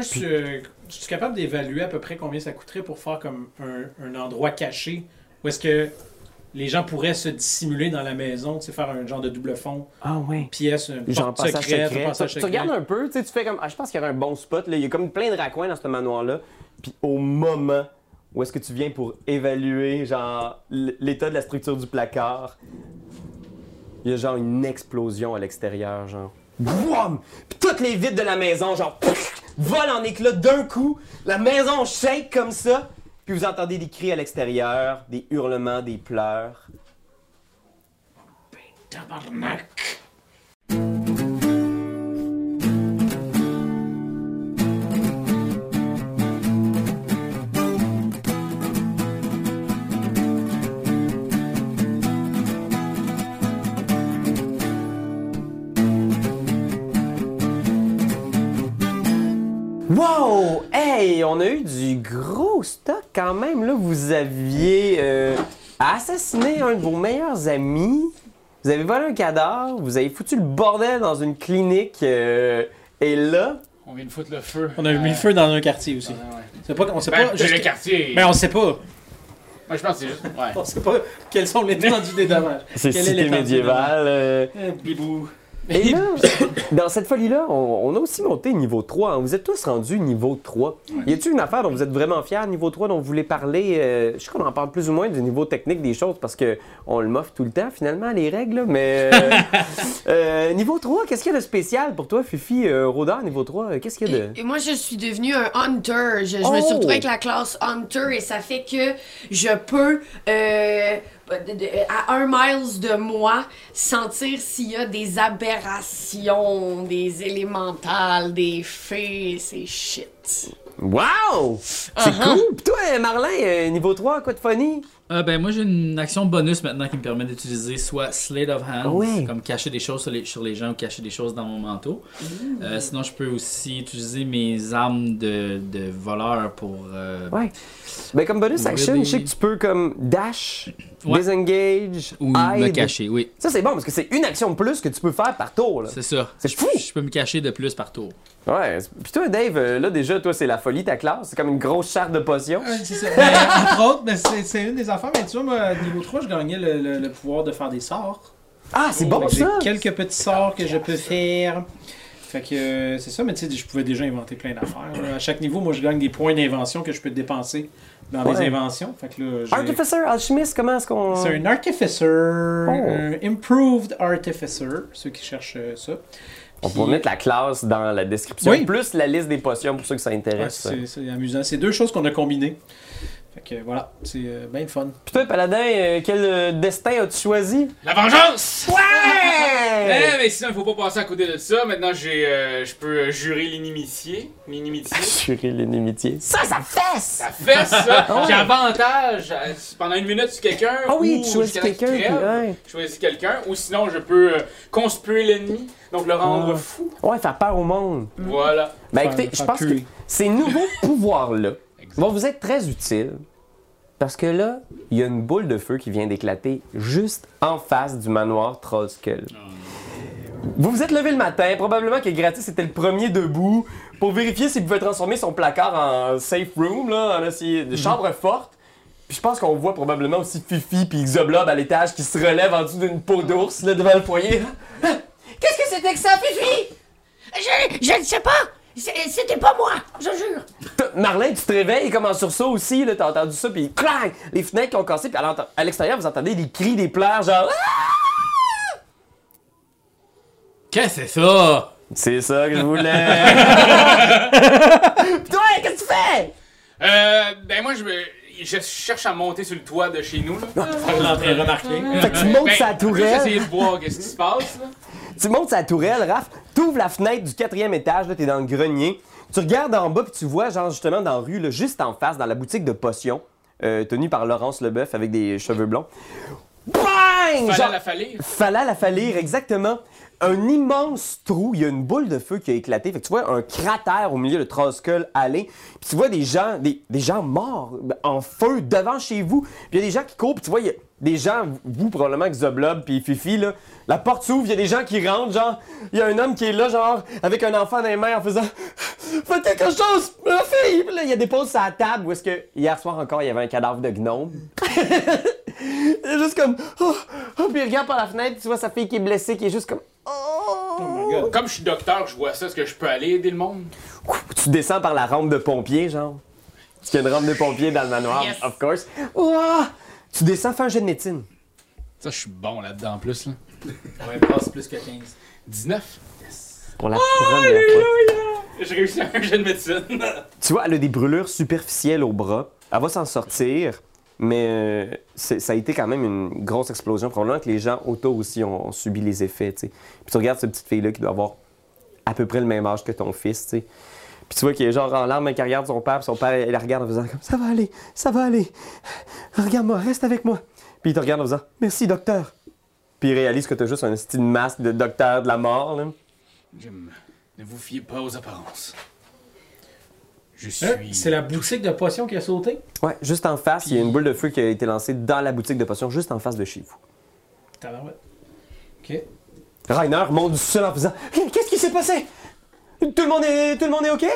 je suis, euh, je suis capable d'évaluer à peu près combien ça coûterait pour faire comme un, un endroit caché où est-ce que les gens pourraient se dissimuler dans la maison, tu sais, faire un genre de double fond, Ah ouais. pièce, une Genre passage secrète, secret. un passage Tu, regardes un peu, tu sais, tu fais comme. Ah, je pense qu'il y aurait un bon spot. Là. Il y a comme plein de raccoins dans ce manoir-là. Puis au moment où est-ce que tu viens pour évaluer, genre, l'état de la structure du placard, il y a genre une explosion à l'extérieur, genre. Boum! Puis toutes les vitres de la maison, genre, pff, volent en éclats d'un coup. La maison shake comme ça. Puis vous entendez des cris à l'extérieur, des hurlements, des pleurs. Tabarnak! Wow! Hey, on a eu du gros stock quand même. Là, vous aviez euh, assassiné un de vos meilleurs amis. Vous avez volé un cadavre. Vous avez foutu le bordel dans une clinique. euh, et là, On vient de foutre le feu. On a mis le feu dans un quartier aussi. Ouais, ouais. C'est pas, on sait Ben, pas. c'est juste- le quartier. Mais on sait pas. Moi, je pense que c'est juste. Ouais. On sait pas quels sont l'étendue des dommages. c'est Quelle est cité médiévale. euh, bibou. Et là, dans cette folie-là, on, on a aussi monté niveau 3. hein. Vous êtes tous rendus niveau 3. Y a-t-il une affaire dont vous êtes vraiment fiers, niveau 3, dont vous voulez parler? euh, je sais qu'on en parle plus ou moins du niveau technique des choses parce que on le moffe tout le temps, finalement, les règles. là, Mais euh, euh, niveau 3, qu'est-ce qu'il y a de spécial pour toi, Fifi? Euh, Rôdeur, niveau 3, euh, qu'est-ce qu'il y a de... Et, et moi, je suis devenue un hunter. Je, je me Oh! suis retrouvée avec la classe hunter et ça fait que je peux, euh, à un miles de moi, sentir s'il y a des aberrations, des élémentales, des fées. C'est shit. Wow! C'est cool! Puis toi, euh, Marlin, euh, niveau 3, quoi de funny? Euh, ben moi j'ai une action bonus maintenant qui me permet d'utiliser soit Slate of Hand, Ouais. comme cacher des choses sur les, sur les gens ou cacher des choses dans mon manteau. Euh, sinon je peux aussi utiliser mes armes de, de voleur pour... euh, Ouais. Ben, comme bonus action, je sais que tu peux comme dash, Ouais. disengage, Ou me cacher, oui. Ça, c'est bon parce que c'est une action de plus que tu peux faire par tour. Là. C'est ça. C'est fou! Je peux me cacher de plus par tour. Ouais. Puis toi, Dave, euh, là, déjà, toi, c'est la folie ta classe. C'est comme une grosse charte de potions. Ouais, c'est ça. Mais, entre autres, ben, c'est c'est une des affaires. Mais tu vois, moi, niveau 3, je gagnais le, le- le pouvoir de faire des sorts. Ah, c'est bon, ça! J'ai quelques petits sorts que je peux faire. Fait que euh, c'est ça, mais tu sais, je pouvais déjà inventer plein d'affaires. À chaque niveau, moi, je gagne des points d'invention que je peux dépenser dans Ouais. les inventions. Fait que là, j'ai- Artificer, alchimiste, comment est-ce qu'on. C'est un artificer, Oh. un improved artificer, ceux qui cherchent euh, ça. On pourrait mettre la classe dans la description, Oui. plus la liste des potions pour ceux que ça Ouais, intéresse. c'est c'est amusant. C'est deux choses qu'on a combinées. Fait que voilà, c'est euh, bien fun. Puis toi, Paladin, euh, quel destin as-tu choisi? La vengeance! Ouais! Eh, mais sinon, il faut pas passer à côté de ça. Maintenant, j'ai, euh, je peux euh, jurer l'inimitié. L'inimitié. Assurer l'inimitié. Ça, ça fesse! Ça fait ça! Ah ouais. J'ai avantage pendant une minute sur quelqu'un. Ah oui, ou tu choisis jusqu'à temps qu'il quelqu'un, puis crève. ouais. Je choisis quelqu'un. Ou sinon, je peux euh, conspuer l'ennemi. Donc, le rendre Ah. fou. Ouais, faire peur au monde. Voilà. Ben Faire- écoutez, je faire pense que puer. ces nouveaux pouvoirs-là vont vous être très utiles. Parce que là, il y a une boule de feu qui vient d'éclater juste en face du manoir Trollskull. Vous vous êtes levé le matin, probablement que Gratis était le premier debout pour vérifier s'il pouvait transformer son placard en safe room, là, en essayer de chambre forte. Puis je pense qu'on voit probablement aussi Fifi puis Xoblob à l'étage qui se relève en dessous d'une peau d'ours là, devant le foyer. Qu'est-ce que c'était que ça, Fifi? Je, je ne sais pas! C'était pas moi, je jure! Marlin, tu te réveilles comme en sursaut aussi, là, t'as entendu ça, puis clang! Les fenêtres qui ont cassé, puis à l'extérieur, vous entendez des cris, des pleurs, genre. Ah! Qu'est-ce que c'est ça? C'est ça que je voulais! Toi, qu'est-ce que tu fais? Euh, ben, moi, je, me- je cherche à monter sur le toit de chez nous. Là. Faire l'entrée remarquée. Fait que tu montes Ben, sa Juste tourelle, essayer de voir qu'est-ce qui se passe. Là. tu montes sa tourelle, Raph, t'ouvres la fenêtre du quatrième étage, là, t'es dans le grenier, tu regardes en bas, puis tu vois, genre, justement, dans la rue, là, juste en face, dans la boutique de potions, euh, tenue par Laurence Leboeuf avec des cheveux blonds. Bang! Fallait Genre- la falir. Fallait la falir, exactement. Un immense trou, il y a une boule de feu qui a éclaté. Fait que tu vois un cratère au milieu de Trollskull aller. Puis tu vois des gens, des, des gens morts en feu devant chez vous. Puis il y a des gens qui courent. Puis tu vois, il y a des gens, vous probablement que Zoblob puis Fifi, là, la porte s'ouvre, il y a des gens qui rentrent, genre, il y a un homme qui est là, genre, avec un enfant dans les mains en faisant Faites quelque chose, ma fille! Là, il y a des pauses sur la table où est-ce que hier soir encore, il y avait un cadavre de gnome. Il est juste comme oh, oh, puis il regarde par la fenêtre, tu vois sa fille qui est blessée, qui est juste comme oh. Oh my god. Comme je suis docteur, je vois ça. Est-ce que je peux aller aider le monde? Tu descends par la rampe de pompier, genre? Parce qu'il y a une rampe de pompier dans le manoir, Yes. of course. Ouah! Tu descends, fais un jet de médecine. Ça, je suis bon là-dedans en plus. Là. Ouais, passe plus que 15. 19. Pour la première fois. J'ai réussi un jeu de médecine. Tu vois, elle a des brûlures superficielles au bras. Elle va s'en sortir, mais euh, ça a été quand même une grosse explosion. Probablement que les gens autour aussi ont, subi les effets. Puis tu regardes cette petite fille-là qui doit avoir à peu près le même âge que ton fils. Puis tu vois qu'il est genre en larmes, qui regarde son père, puis son père, il la regarde en faisant comme Ça va aller, ça va aller. Regarde-moi, reste avec moi. Puis il te regarde en faisant Merci, docteur. Puis il réalise que t'as juste un style masque de docteur de la mort, là. J'aime. Ne vous fiez pas aux apparences. Je suis. Hein? C'est la boutique de potions qui a sauté? Ouais, juste en face, il y a une boule de feu qui a été lancée dans la boutique de potions, juste en face de chez vous. Tabarouette. Ok. Rainer monte du sol en faisant Qu'est-ce qui s'est passé? Tout le monde est, tout le monde est OK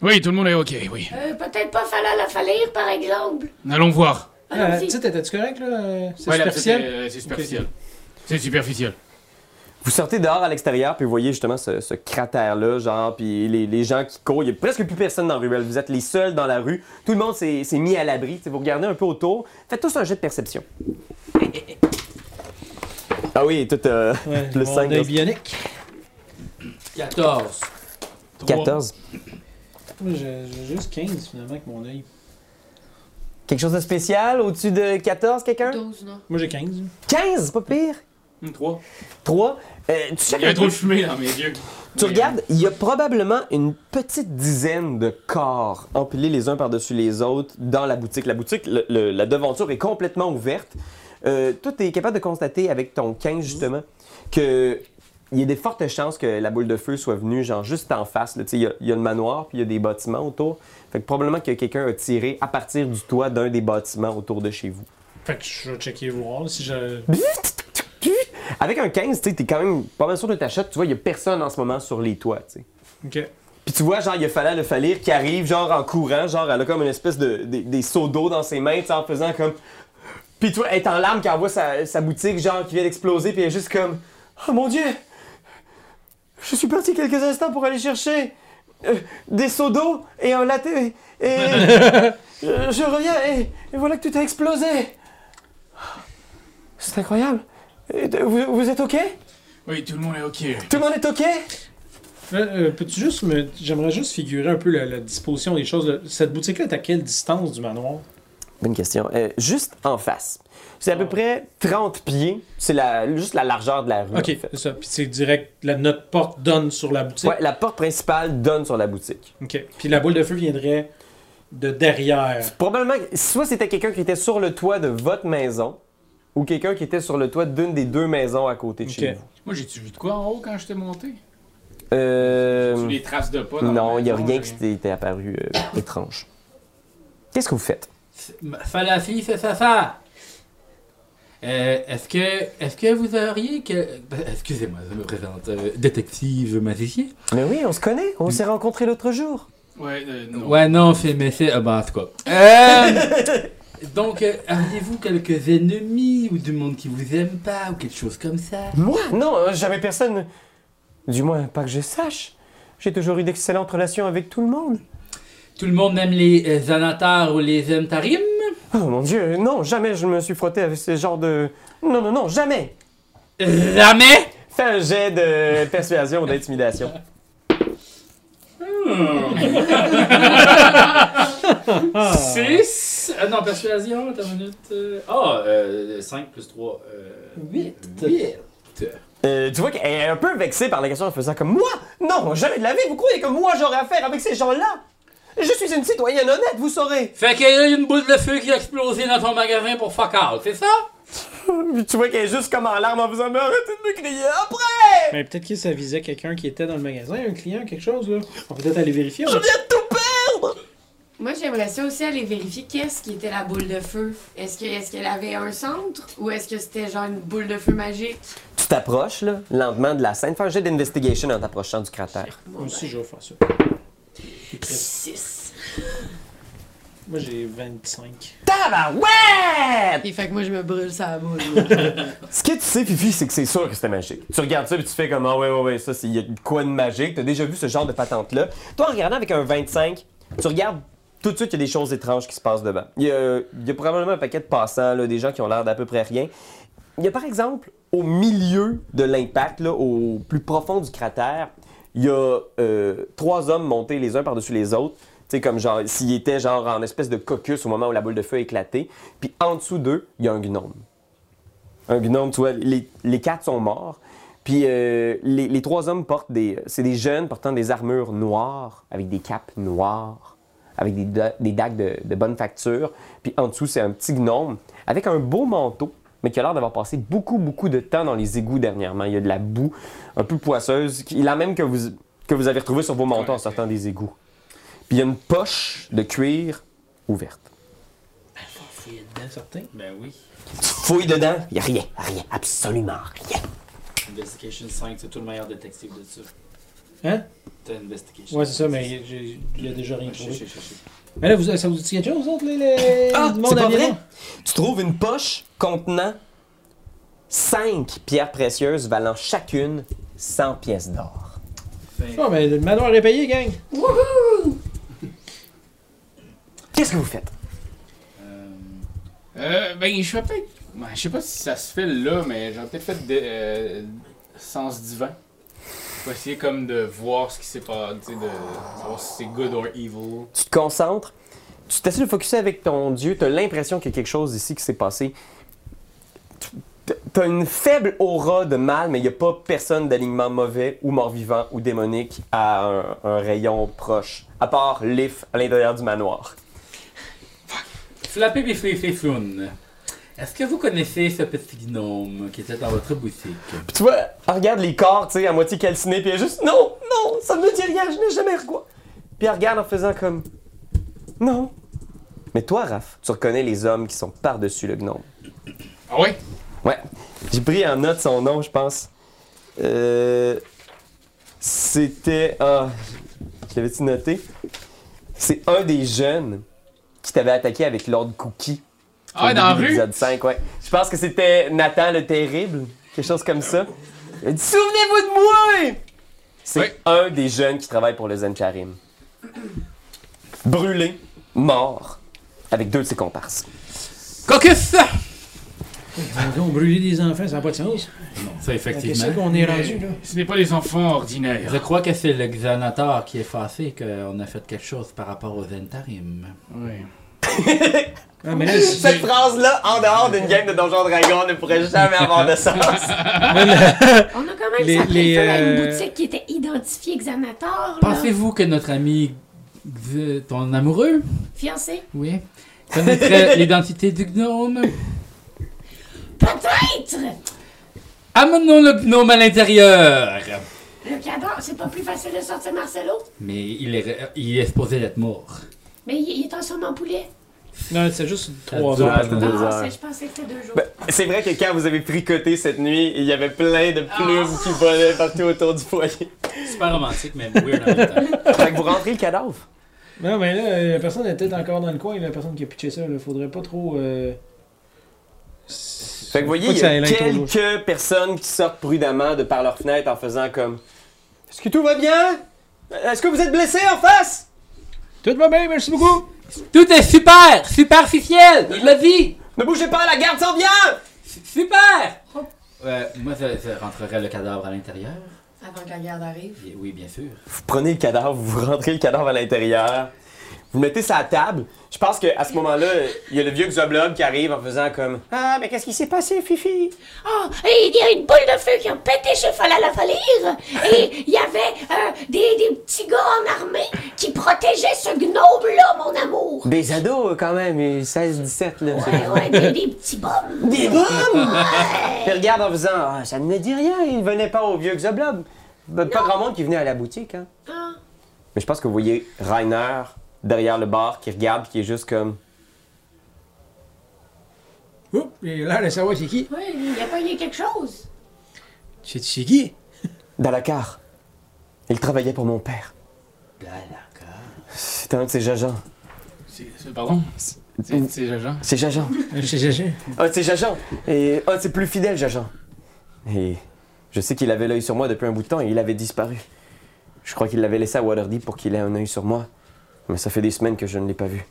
Oui, tout le monde est ok, oui. Euh, peut-être pas falloir la falir, par exemple. Allons voir. Euh, tu sais, t'étais-tu correct, là? C'est Ouais, la superficiel? petite, euh, C'est superficiel. C'est superficiel. Vous sortez dehors à l'extérieur, puis vous voyez justement ce, ce cratère-là, genre, puis les, les gens qui courent. Il y a presque plus personne dans la ruelle. Vous êtes les seuls dans la rue. Tout le monde s'est mis à l'abri. Vous regardez un peu autour. Faites tous un jet de perception. Ah oui, tout euh, Ouais, mon 5. œil bionique. 14. 14. Moi, j'ai juste 15, finalement, avec mon œil. Quelque chose de spécial au-dessus de 14, quelqu'un? 12, non? Moi, j'ai 15. 15, c'est pas pire. 3. 3. tu Il y a trop de fumée dans mes yeux. Tu regardes, il y a probablement une petite dizaine de corps empilés les uns par-dessus les autres dans la boutique. La boutique, le- le- la devanture est complètement ouverte. Euh, toi, tu es capable de constater avec ton 15 justement que il y a des fortes chances que la boule de feu soit venue genre juste en face. là. Tu sais, Il y, a- il y a le manoir puis il y a des bâtiments autour. Fait que probablement que quelqu'un a tiré à partir du toit d'un des bâtiments autour de chez vous. Fait que je vais checker voir si je. Avec un 15, tu es quand même pas mal sûr de ta shot. Tu vois, il y a personne en ce moment sur les toits. tu sais. Ok. Puis tu vois, genre, il y a Fala le Falir qui arrive, genre, en courant, genre, elle a comme une espèce de, des- des seaux d'eau dans ses mains, tu sais, en faisant comme. Puis tu vois, elle est en larmes quand elle voit sa, sa boutique, genre, qui vient d'exploser, puis elle est juste comme. Oh mon dieu! Je suis parti quelques instants pour aller chercher euh, des seaux d'eau et un latte. Et. je, je reviens et, et voilà que tout a explosé! C'est incroyable! Vous, vous êtes OK? Oui, tout le monde est ok. Tout le monde est OK? Euh, euh, Peux-tu juste me. J'aimerais juste figurer un peu la, la disposition des choses. Cette boutique-là est à quelle distance du manoir? Bonne question. Euh, juste en face. C'est à peu près 30 pieds. C'est la, juste la largeur de la rue. Ok, en fait. c'est ça. Puis c'est direct. La, notre porte donne sur la boutique. Ouais, la porte principale donne sur la boutique. Ok. Puis la boule de feu viendrait de derrière. Probablement, soit c'était quelqu'un qui était sur le toit de votre maison, ou quelqu'un qui était sur le toit d'une des deux maisons à côté de chez vous. Moi, j'ai-tu vu de quoi en haut quand j'étais monté? Euh, J'ai-tu des traces de pas dans non, il n'y a rien qui t'était apparu euh, étrange. Qu'est-ce que vous faites? Falafi, c'est ça, ça. Euh, est-ce que, est-ce que vous auriez que, excusez-moi, je me présente, euh, détective magicien. Mais oui, on se connaît. On s'est rencontrés l'autre jour. Ouais, euh, non. Ouais, non, c'est, mais c'est, ah, ben, en tout cas. Donc, euh, auriez-vous quelques ennemis ou du monde qui vous aime pas ou quelque chose comme ça? Moi? Non, euh, jamais personne. Du moins, pas que je sache. J'ai toujours eu d'excellentes relations avec tout le monde. Tout le monde aime les euh, Zanatar ou les Emtarim? Oh mon dieu, non, jamais je me suis frotté avec ce genre de. Non, non, non, jamais! Jamais! Fais un jet de persuasion ou d'intimidation. 6! Ah non, persuasion, attends une minute. euh, Ah, 5 plus 3. 8. 8. Euh, tu vois qu'elle est un peu vexée par la question en faisant comme Moi? Non, jamais de la vie, vous croyez que moi j'aurais affaire avec ces gens-là? Je suis une citoyenne honnête, vous saurez Fait qu'il y a une boule de feu qui a explosé dans ton magasin pour fuck out, c'est ça? Puis tu vois qu'elle est juste comme en larmes en faisant Mais arrêtez de me crier après Mais peut-être que ça visait quelqu'un qui était dans le magasin, un client, quelque chose, là. On peut peut-être aller vérifier. Je viens de tout perdre Moi, j'aimerais ça aussi aller vérifier qu'est-ce qui était la boule de feu. Est-ce que- est-ce qu'elle avait un centre ou est-ce que c'était genre une boule de feu magique? Tu t'approches, là, lentement de la scène. Fais un jet d'investigation en t'approchant du cratère. Moi aussi, je vais faire ça. Puis Chris, 6. Moi, j'ai 25. Tabarouette! Et fait que moi, je me brûle sa boule. Ce que tu sais, Fifi, c'est que c'est sûr que c'était magique. Tu regardes ça et tu fais comme Ah ouais, ouais, ouais, ça, c'est- il y a quoi de magique? T'as déjà vu ce genre de patente-là? Toi, en regardant avec un 25, tu regardes tout de suite, il y a des choses étranges qui se passent devant. Il y a, probablement un paquet de passants, des gens qui ont l'air d'à peu près rien. Il y a par exemple, au milieu de l'impact, au plus profond du cratère, il y a euh, trois hommes montés les uns par-dessus les autres. Tu sais, comme genre, s'ils étaient genre en espèce de caucus au moment où la boule de feu a éclaté. Puis en dessous d'eux, il y a un gnome. Un gnome, tu vois, les, les quatre sont morts. Puis euh, les, les trois hommes portent des. C'est des jeunes portant des armures noires, avec des capes noires, avec des, da- des dagues de, de bonne facture. Puis en dessous, c'est un petit gnome avec un beau manteau, mais qui a l'air d'avoir passé beaucoup, beaucoup de temps dans les égouts dernièrement. Il y a de la boue un peu poisseuse, la même que vous, que vous avez retrouvée sur vos manteaux en sortant des égouts. Puis il y a une poche de cuir ouverte. Faut fouiller dedans, certain. Ben oui. Tu fouilles dedans, il n'y a rien, rien, absolument rien. Investigation 5, c'est tout le meilleur détective de ça. Hein? T'as Investigation. Ouais, c'est ça, mais il a déjà rien trouvé. Mais là, vous, ça vous dit quelque chose, vous autres, les, les Ah, du c'est monde pas vrai? Tu trouves une poche contenant 5 pierres précieuses valant chacune 100 pièces d'or. Ah, mais le manoir est payé, gang. Qu'est-ce que vous faites? Euh, Euh, ben, je vais peut-être. ben, je sais pas si ça se fait là, mais j'aurais peut-être fait de, euh, sens divin. Pour essayer comme de voir ce qui s'est passé, de savoir si c'est good or evil. Tu te concentres, tu t'essaies de focuser avec ton dieu, tu as l'impression qu'il y a quelque chose ici qui s'est passé. Tu as une faible aura de mal, mais il n'y a pas personne d'alignement mauvais ou mort-vivant ou démonique à un, un rayon proche, à part Lif à l'intérieur du manoir. Flappy Biffy Floun. Est-ce que vous connaissez ce petit gnome qui était dans votre boutique? Puis tu vois, elle regarde les corps, tu sais, à moitié calcinés, puis elle est juste non, non, ça ne me dit rien, je n'ai jamais quoi. Puis elle regarde en faisant comme non. Mais toi, Raph, tu reconnais les hommes qui sont par-dessus le gnome. Ah ouais? Ouais. J'ai pris en note son nom, je pense. Euh, C'était. Ah, je l'avais-tu noté? C'est un des jeunes qui t'avait attaqué avec Lord Cookie. Ah ouais, au dans la rue? l'épisode 5, ouais. Je pense que c'était Nathan le Terrible, quelque chose comme ça. Il a dit Souvenez-vous de moi! C'est un des jeunes qui travaille pour le Zencharim. Brûlé, mort, avec deux de ses comparses. Caucus! On brûler des enfants, ça n'a pas de sens. Non, ça Qu'est-ce effectivement. qu'on est rendu, là? Ce n'est pas les enfants ordinaires. Je crois que c'est le Xanator qui est fâché qu'on a fait quelque chose par rapport aux Zentarim. Ouais. Ah, mais là, Cette phrase-là, en dehors d'une game de Donjon Dragon, ne pourrait jamais avoir de sens. On a quand même Les- les, à une euh, boutique qui était identifiée Xanator, là. Pensez-vous que notre ami, ton amoureux, Fiancé? oui, connaîtrait l'identité du gnome? Peut-être! Amenons le gnome à l'intérieur! Le cadavre, c'est pas plus facile de sortir Marcelo? Mais il est, il est supposé d'être mort. Mais il, il est transformé en poulet. Non, c'est juste trois heures. Ah, je pensais que c'était deux jours. Ben, c'est vrai que quand vous avez tricoté cette nuit, il y avait plein de plumes qui volaient partout autour du foyer. Super romantique, mais weird en même temps. Fait que vous rentrez le cadavre. Non, mais là, la personne est peut-être encore dans le coin, la personne qui a pitché ça. Il faudrait pas trop. euh, Fait que vous voyez, il y a quelques personnes qui sortent prudemment de par leur fenêtre en faisant comme Est-ce que tout va bien? Est-ce que vous êtes blessé en face Tout va bien, merci beaucoup! Tout est super! Superficiel! Il l'a dit! Ne bougez pas, la garde s'en vient Super! Euh, moi, ça, ça rentrerait le cadavre à l'intérieur. Avant que la garde arrive. Oui, bien sûr. Vous prenez le cadavre, vous rentrez le cadavre à l'intérieur. Vous le mettez sur la table. Je pense qu'à ce moment-là, il y a le vieux Xoblob qui arrive en faisant comme Ah, mais qu'est-ce qui s'est passé, Fifi? Oh, et il y a une boule de feu qui a pété chez Falalafalire. Et il y avait euh, des, des petits gars en armée qui protégeaient ce gnome-là, mon amour. Des ados, quand même, 16-17, là. Ouais, ouais, des, des petits bombes. Des bombes! Il regarde en faisant Ah, ça ne dit rien, il venait pas au vieux Xoblob. Ben, Pas grand monde qui venait à la boutique, hein. Ah. Mais je pense que vous voyez Rainer derrière le bar qui regarde qui est juste comme Oups, j'ai l'air de savoir c'est qui? Ouais, il a pas eu quelque chose. C'est c'est qui? Dalakar. Il travaillait pour mon père. C'était un de ses agents. C'est- Pardon? C'est Jajan. C'est Jajan. Euh, C'est c'est- Ah, c'est Jajan. Et ah, c'est plus fidèle, Jajan. Et je sais qu'il avait l'œil sur moi depuis un bout de temps et il avait disparu. Je crois qu'il l'avait laissé à Waterdeep pour qu'il ait un œil sur moi. Mais ça fait des semaines que je ne l'ai pas vu.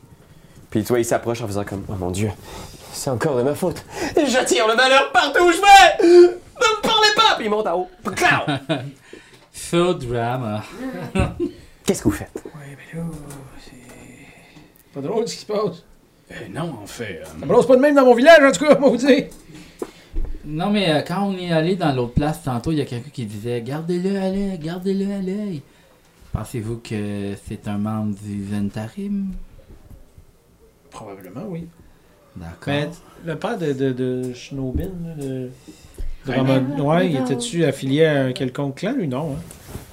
Puis tu vois, il s'approche en faisant comme Oh mon Dieu, c'est encore de ma faute. J'attire le malheur partout où je vais. Ne me parlez pas. Puis il monte en haut. So drama. Qu'est-ce que vous faites? Ouais, ben là, c'est. Pas drôle ce qui se passe. Euh, non, en fait. euh, Ça me lance pas de même dans mon village, en tout cas, maudit. Non, mais euh, quand on est allé dans l'autre place tantôt, il y a quelqu'un qui disait Gardez-le à l'œil, gardez-le à l'œil. Pensez-vous que c'est un membre du Ventarim? Probablement, oui. D'accord. Mais le père de, de, de Schnobin, là, de... de. Ramon- ouais, il était-tu affilié à un quelconque clan, lui? Non, hein?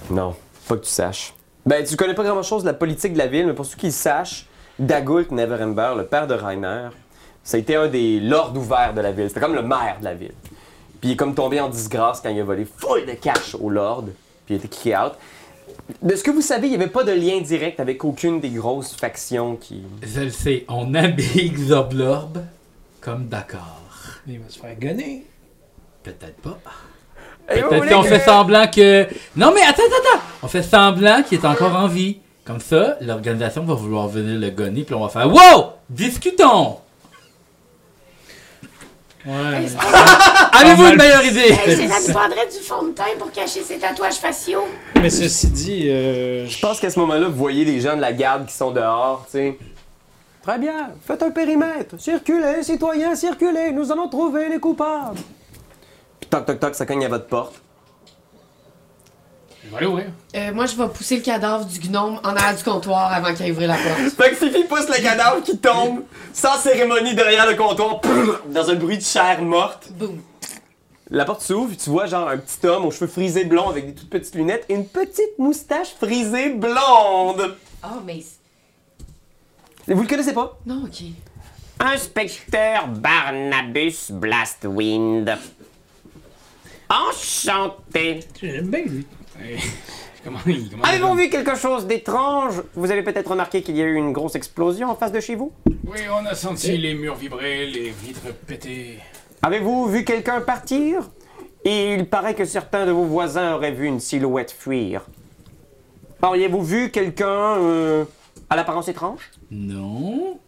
Non, pas que tu saches. Ben, tu connais pas grand-chose de la politique de la ville, mais pour ceux qui le sachent, Dagult Neverember, le père de Rainer, ça a été un des lords ouverts de la ville. C'était comme le maire de la ville. Puis il est comme tombé en disgrâce quand il a volé full de cash au lord, puis il a été kické out. De ce que vous savez, il n'y avait pas de lien direct avec aucune des grosses factions qui... Je le sais, on habille Xoblorb comme d'accord. Il va se faire gonner. Peut-être pas. Vous Peut-être voulez qu'on que- fait semblant que. Non, mais attends, attends, attends! On fait semblant qu'il est encore en vie. Comme ça, l'organisation va vouloir venir le gonner, puis on va faire Wow! Discutons! Ouais. Avez-vous une meilleure idée? Hey, c'est ça prendrait du fond de teint pour cacher ses tatouages faciaux. Mais ceci dit, euh, Je pense qu'à ce moment-là, vous voyez les gens de la garde qui sont dehors, tu sais. Très bien, faites un périmètre. Circulez, citoyens, circulez, nous allons trouver les coupables. Puis toc toc toc, ça cogne à votre porte. Je vais aller ouvrir. Euh, moi, je vais pousser le cadavre du gnome en arrière du comptoir avant qu'il ait ouvert la porte. Fait que Fifi pousse le cadavre qui tombe, sans cérémonie derrière le comptoir, prrr, dans un bruit de chair morte. Boum. La porte s'ouvre, tu vois genre un petit homme aux cheveux frisés blonds avec des toutes petites lunettes et une petite moustache frisée blonde. Ah, mais. Vous le connaissez pas? Non, ok. Inspecteur Barnabus Blastwind. Enchanté. J'aime bien, lui. Avez-vous vu quelque chose d'étrange? Vous avez peut-être remarqué qu'il y a eu une grosse explosion en face de chez vous? Oui, on a senti les murs vibrer, les vitres péter. Avez-vous vu quelqu'un partir? Et il paraît que certains de vos voisins auraient vu une silhouette fuir. Auriez-vous vu quelqu'un euh, à l'apparence étrange? Non.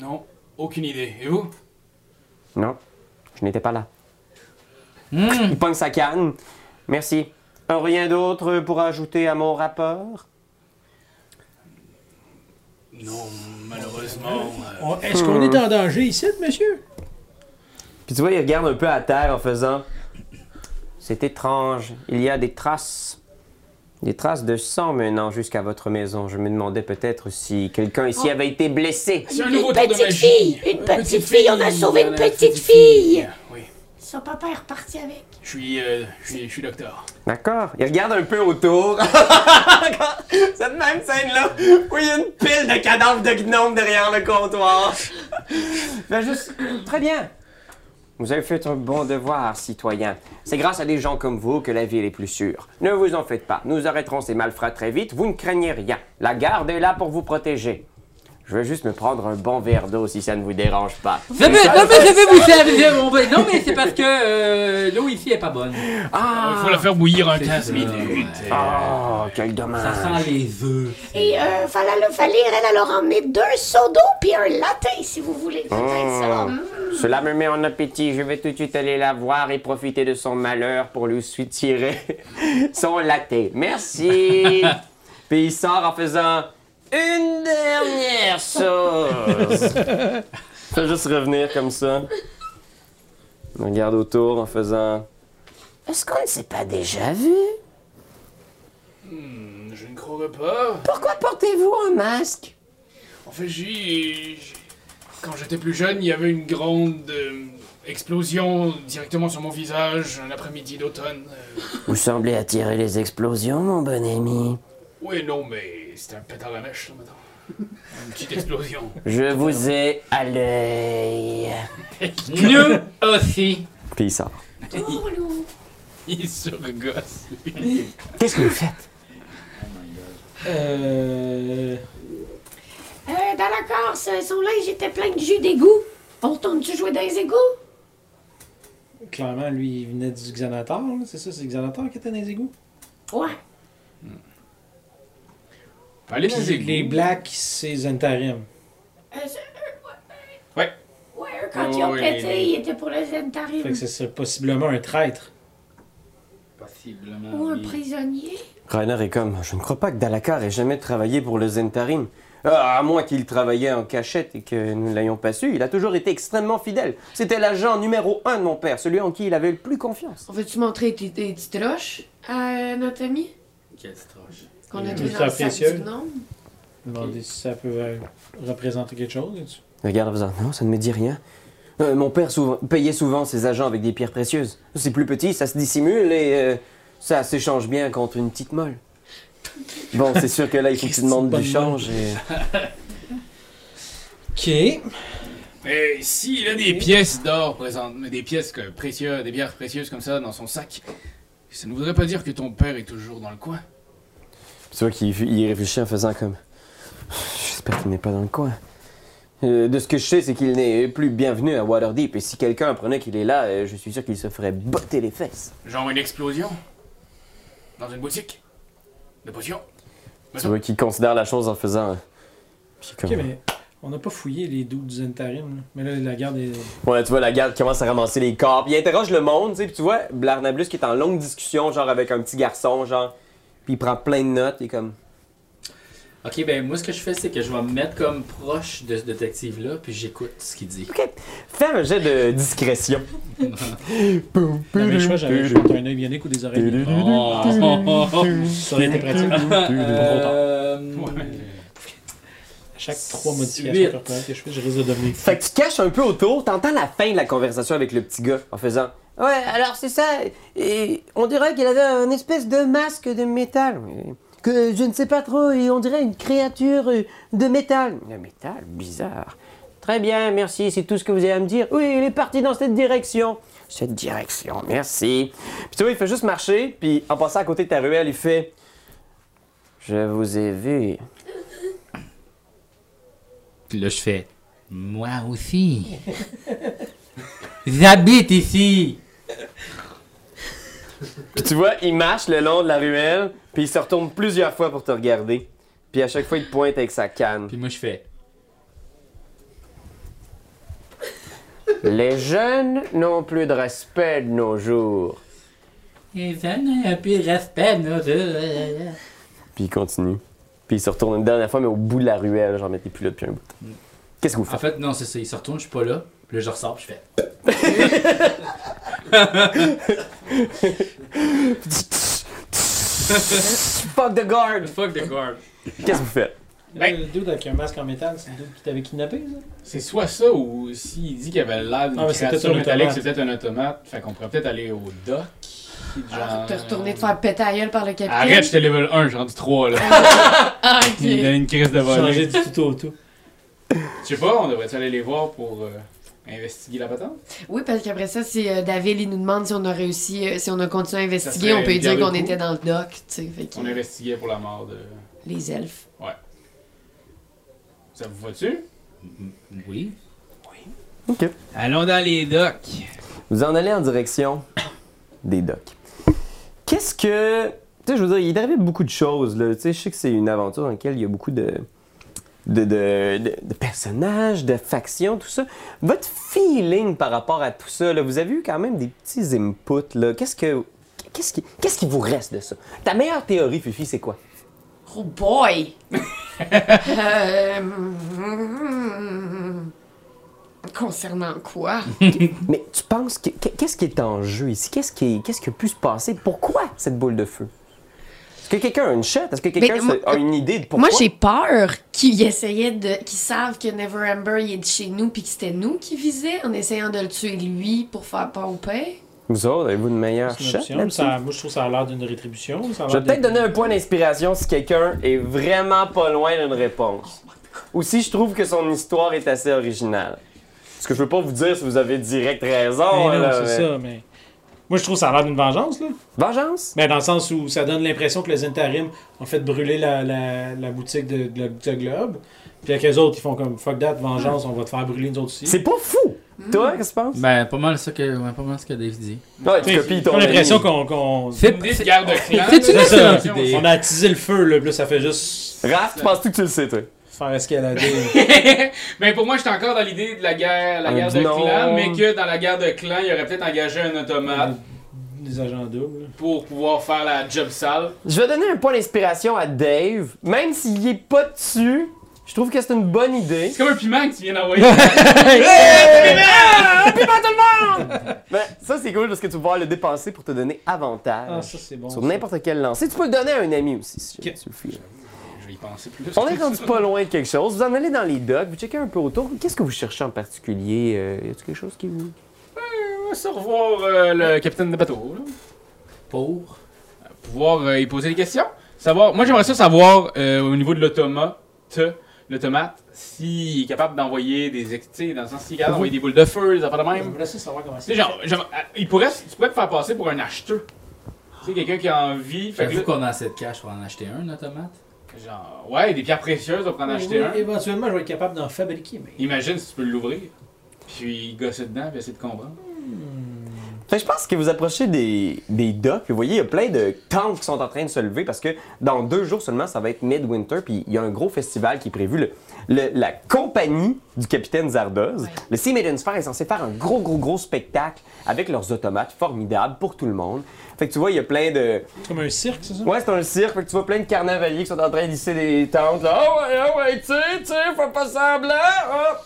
Non, aucune idée. Et vous? Non, je n'étais pas là. Hmm. Il pogne sa canne. Merci. Rien d'autre pour ajouter à mon rapport? Non, malheureusement. euh, Est-ce qu'on est en danger ici, monsieur? Puis tu vois, il regarde un peu à terre en faisant C'est étrange. Il y a des traces. Des traces de sang menant jusqu'à votre maison. Je me demandais peut-être si quelqu'un ici avait été blessé. C'est un Une nouveau tour de petite magie. fille, une petite fille, on a sauvé une petite fille. Son papa est reparti avec. je suis, euh, je suis, je suis docteur. D'accord. Il regarde un peu autour. Cette même scène-là, où il y a une pile de cadavres de gnomes derrière le comptoir. Ben juste... Très bien. Vous avez fait un bon devoir, citoyen. C'est grâce à des gens comme vous que la ville est plus sûre. Ne vous en faites pas. Nous arrêterons ces malfrats très vite. Vous ne craignez rien. La garde est là pour vous protéger. Je vais juste me prendre un bon verre d'eau si ça ne vous dérange pas. Non, mais je vais vous servir, mon boy. Non, mais c'est parce que euh, l'eau ici est pas bonne. Ah! Il faut la faire bouillir un C'est 15 ça, minutes. ouais. Oh, quel Ça dommage. sent les œufs. Et euh, fallait le fallir, elle, elle a emmené deux seaux d'eau puis un latte, si vous voulez. Ça. Oh. Mm. Cela me met en appétit. Je vais tout de suite aller la voir et profiter de son malheur pour lui soutirer son latte. Merci. Puis il sort en faisant Une dernière chose. Fais juste revenir comme ça. On regarde autour en faisant. Est-ce qu'on ne s'est pas déjà vu? Hmm, je ne croirais pas. Pourquoi portez-vous un masque? En fait, j'ai. j'ai- Quand j'étais plus jeune, il y avait une grande euh, explosion directement sur mon visage, un après-midi d'automne. Euh, Vous semblez attirer les explosions, mon bon ami. Oui, non, mais c'était un pétard à mèche, là, maintenant. Une petite explosion. Je vous ai à l'œil. Nous aussi. Puis il sort. Il surgosse. Qu'est-ce que vous faites? Euh. Euh, dans la Corse, son linge était plein de jus d'égout. On retourne-tu jouer dans les égouts? Clairement, lui, il venait du Xanator, là, c'est ça, c'est le Xanator qui était dans les égouts? Ouais. Allez les Puis les Blacks, c'est Zentarim. Euh, c'est- Ouais. ouais, eux, quand Oh, ils ont oui, pété, les- ils étaient pour le Zentarim. Fait que ce serait possiblement un traître. Possiblement. Ou un oui. prisonnier. Rainer est comme. Je ne crois pas que Dalakar ait jamais travaillé pour le Zentarim. Ah, à moins qu'il travaillait en cachette et que nous ne l'ayons pas su, il a toujours été extrêmement fidèle. C'était l'agent numéro un de mon père, celui en qui il avait le plus confiance. On veut-tu montrer tes, tes à notre ami? Quelle stroche. Qu'on a trouvé dans le sac du gnome? Demander si ça peut euh, représenter quelque chose. Regarde en faisant. Non, ça ne me dit rien. Euh, mon père souvent- payait souvent ses agents avec des pierres précieuses. C'est plus petit, ça se dissimule et euh, ça s'échange bien contre une petite molle. Bon, c'est sûr que là, il faut que tu demandes du change. Et... Ok. Mais s'il a des pièces d'or présentes, mais des pièces que précieuses, des bières précieuses comme ça dans son sac, ça ne voudrait pas dire que ton père est toujours dans le coin. Tu vois qu'il il réfléchit en faisant comme. J'espère qu'il n'est pas dans le coin. Euh, de ce que je sais, c'est qu'il n'est plus bienvenu à Waterdeep. Et si quelqu'un apprenait qu'il est là, euh, je suis sûr qu'il se ferait botter les fesses. Genre une explosion? Dans une boutique? De potions? Tu vois qu'il considère la chose en faisant. euh, Puis comme- Ok, mais on n'a pas fouillé les doutes du Zentarim. là. Mais là, la garde est. Ouais, tu vois, la garde commence à ramasser les corps. Puis il interroge le monde, tu sais. Puis tu vois, Blarnablus qui est en longue discussion, genre avec un petit garçon, genre. Puis il prend plein de notes. Il est comme. Ok, ben moi ce que je fais, c'est que je vais me mettre comme proche de ce détective-là, puis j'écoute ce qu'il dit. Fais un jet de discrétion. J'avais le choix, j'avais le choix entre un œil bionique ou des oreilles bioniques. Ça aurait été pratique. Euh, À chaque trois modifications corporelles que je fais, je risque de devenir. Fait que tu caches un peu autour, t'entends la fin de la conversation avec le petit gars en faisant Ouais, alors c'est ça, et on dirait qu'il avait un espèce de masque de métal. Que je ne sais pas trop, et on dirait une créature euh, de métal. De métal Bizarre. Très bien, merci, c'est tout ce que vous avez à me dire. Oui, il est parti dans cette direction. Cette direction, merci. Puis tu vois, il fait juste marcher, puis en passant à côté de ta ruelle, il fait Je vous ai vu. Puis là, je fais Moi aussi. J'habite ici. Puis tu vois, il marche le long de la ruelle, puis il se retourne plusieurs fois pour te regarder. Puis à chaque fois, il te pointe avec sa canne. Puis moi, je fais Les jeunes n'ont plus de respect de nos jours. Et ça n'a plus de respect, nous. Puis il continue. Puis il se retourne une dernière fois, mais au bout de la ruelle, genre, mettez plus là depuis un bout. Qu'est-ce que vous En faites? fait, non, c'est ça. Il se retourne, je suis pas là. Puis là, je ressors, puis je fais Fuck the guard! Fuck the guard. Qu'est-ce que vous faites? Ben- Le dude avec un masque en métal, c'est le dude qui t'avait kidnappé, ça? C'est soit ça ou s'il dit qu'il avait l'air d'une Ah, créature peut-être un métallique, automate. c'est peut-être un automate. Fait qu'on pourrait peut-être aller au dock. Ah, genre- Te retourner te faire péter à gueule par le capitaine. Arrête, j'étais level 1, j'ai rendu 3 là. Ah, Il a une crise de volée. Changer du tout au tout. Je sais pas, on devrait aller les voir pour euh, investiguer la patente? Oui, parce qu'après ça, si euh, David il nous demande si on a réussi, euh, si on a continué à investiguer, on peut lui dire qu'on était dans le dock, tu sais. Fait On investiguait pour la mort de. les elfes. Ça vous va-tu? Oui. Ok. Allons dans les docks. Vous en allez en direction des docks. Qu'est-ce que. Tu sais, je veux dire, il est arrivé beaucoup de choses, là. Tu sais, je sais que c'est une aventure dans laquelle il y a beaucoup de. De, de, de- personnages, de factions, tout ça. Votre feeling par rapport à tout ça, là, vous avez eu quand même des petits inputs, là. Qu'est-ce que. Qu'est-ce qui, qu'est-ce qui vous reste de ça? Ta meilleure théorie, Fifi, c'est quoi? Oh boy! Euh. Concernant quoi? Mais tu penses que que- qu'est-ce qui est en jeu ici? Qu'est-ce qui, est- qu'est-ce qui a pu se passer? Pourquoi cette boule de feu? Est-ce que quelqu'un a une shot Est-ce que quelqu'un se- moi- a une idée de pourquoi? Moi, j'ai peur qu'ils essayaient de. qu'ils savent que Never Amber il est de chez nous puis que c'était nous qui visaient en essayant de le tuer lui pour faire peur au père. Vous autres, avez-vous une meilleure une? Ça- moi, je trouve que ça a l'air d'une rétribution. ça a Je vais peut-être donner un point d'inspiration si quelqu'un est vraiment pas loin d'une réponse. Ou si je trouve que son histoire est assez originale. Ce que je veux pas vous dire si vous avez direct raison. Mais non, là, c'est mais- ça, mais. Moi, je trouve que ça a l'air d'une vengeance, là. Vengeance? Mais dans le sens où ça donne l'impression que les Zentarim ont fait brûler la, la, la boutique de, de, de Globe. Puis avec les autres, ils font comme fuck that, vengeance, on va te faire brûler nous autres aussi. C'est pas fou! Toi, qu'est-ce que tu penses? Ben, pas mal ça que, ouais, pas mal ce que Dave dit. Ouais, tu copies J'ai ton l'impression qu'on. qu'on- C'est Une idée de clan. C'est une là, excellente attention, idée. On a attisé le feu, là, puis là, ça fait juste Raph, tu penses-tu que tu le sais, toi? Faire escalader Mais pour moi, j'étais encore dans l'idée de la guerre, la Un guerre de clan, mais que dans la guerre de clan, il aurait peut-être engagé un automate des agents doubles. pour pouvoir faire la job sale. Je vais donner un point d'inspiration à Dave, même s'il est pas dessus. Je trouve que c'est une bonne idée. C'est comme un piment que tu viens d'envoyer. Ben, ça, c'est cool parce que tu vas pouvoir le dépenser pour te donner avantage Ah, ça, c'est bon. sur n'importe quel lancer. Tu peux le donner à un ami aussi, si Ok. tu le fais. Je vais y penser plus. On est rendu pas loin de quelque chose. Vous en allez dans les docks, vous checkez un peu autour. Qu'est-ce que vous cherchez en particulier? Euh, y a quelque chose qui vous. On va se revoir euh, le capitaine de bateau. là. Pour? Pouvoir euh, y poser des questions. Savoir, moi, j'aimerais ça savoir euh, au niveau de l'automate, l'automate, s'il est capable d'envoyer des. sais, dans le sens s'il est capable d'envoyer des boules de feu, des affaires de Je même. voulais ça savoir comment Tu c'est. genre, genre, euh, il pourrait, tu pourrais te faire passer pour un acheteur. Tu sais, quelqu'un qui a envie. Fait que qu'on a assez de cash pour en acheter un, automate? Genre, ouais, des pierres précieuses, on va en acheter Oui, un. Éventuellement, je vais être capable d'en fabriquer, mais. Imagine si tu peux l'ouvrir. Puis gosser dedans, puis essayer de comprendre. Fait que je pense que vous approchez des, des docks, puis vous voyez, il y a plein de tentes qui sont en train de se lever parce que dans deux jours seulement, ça va être Midwinter, puis il y a un gros festival qui est prévu. Le, le- la compagnie du capitaine Zardoz, Ouais. le Sea Maidens Fair est censé faire un gros, gros, gros spectacle avec leurs automates formidables pour tout le monde. Fait que tu vois, il y a plein de. C'est comme un cirque, c'est ça? Ouais, c'est un cirque, fait que tu vois plein de carnavaliers qui sont en train de lisser des tentes, là. Oh ouais, oh ouais, tu sais, tu sais, fais pas semblant, hop!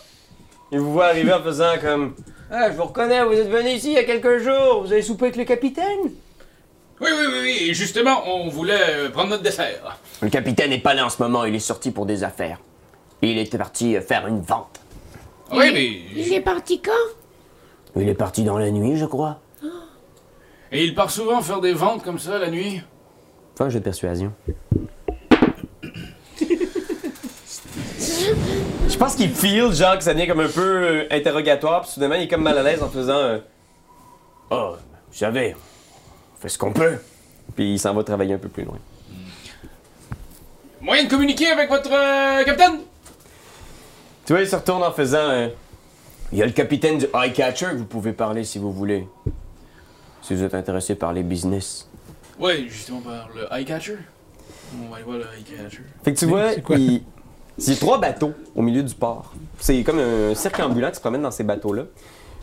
Ils vous voient arriver en faisant comme. Ah, je vous reconnais, vous êtes venu ici il y a quelques jours, vous avez soupé avec le capitaine? Oui, oui, oui, oui. Et justement, on voulait euh, prendre notre dessert. Le capitaine n'est pas là en ce moment, il est sorti pour des affaires. Il était parti euh, faire une vente. Oui, Il- mais. Il est parti quand? Il est parti dans la nuit, je crois. Et il part souvent faire des ventes comme ça la nuit? Fais un jeu de persuasion. Je pense qu'il feel, genre, que ça devient comme un peu euh, interrogatoire, puis soudainement, il est comme mal à l'aise en faisant. euh, Oh, vous savez, on fait ce qu'on peut. Puis il s'en va travailler un peu plus loin. Moyen de communiquer avec votre euh, capitaine? Tu vois, il se retourne en faisant. euh, Il y a le capitaine du Eye Catcher que vous pouvez parler si vous voulez. Si vous êtes intéressé par les business. Oui, justement par le Eye Catcher. On va aller voir le Eye Catcher. Fait que tu vois, c'est quoi? il... a trois bateaux au milieu du port. C'est comme un cirque ambulant qui se promène dans ces bateaux-là.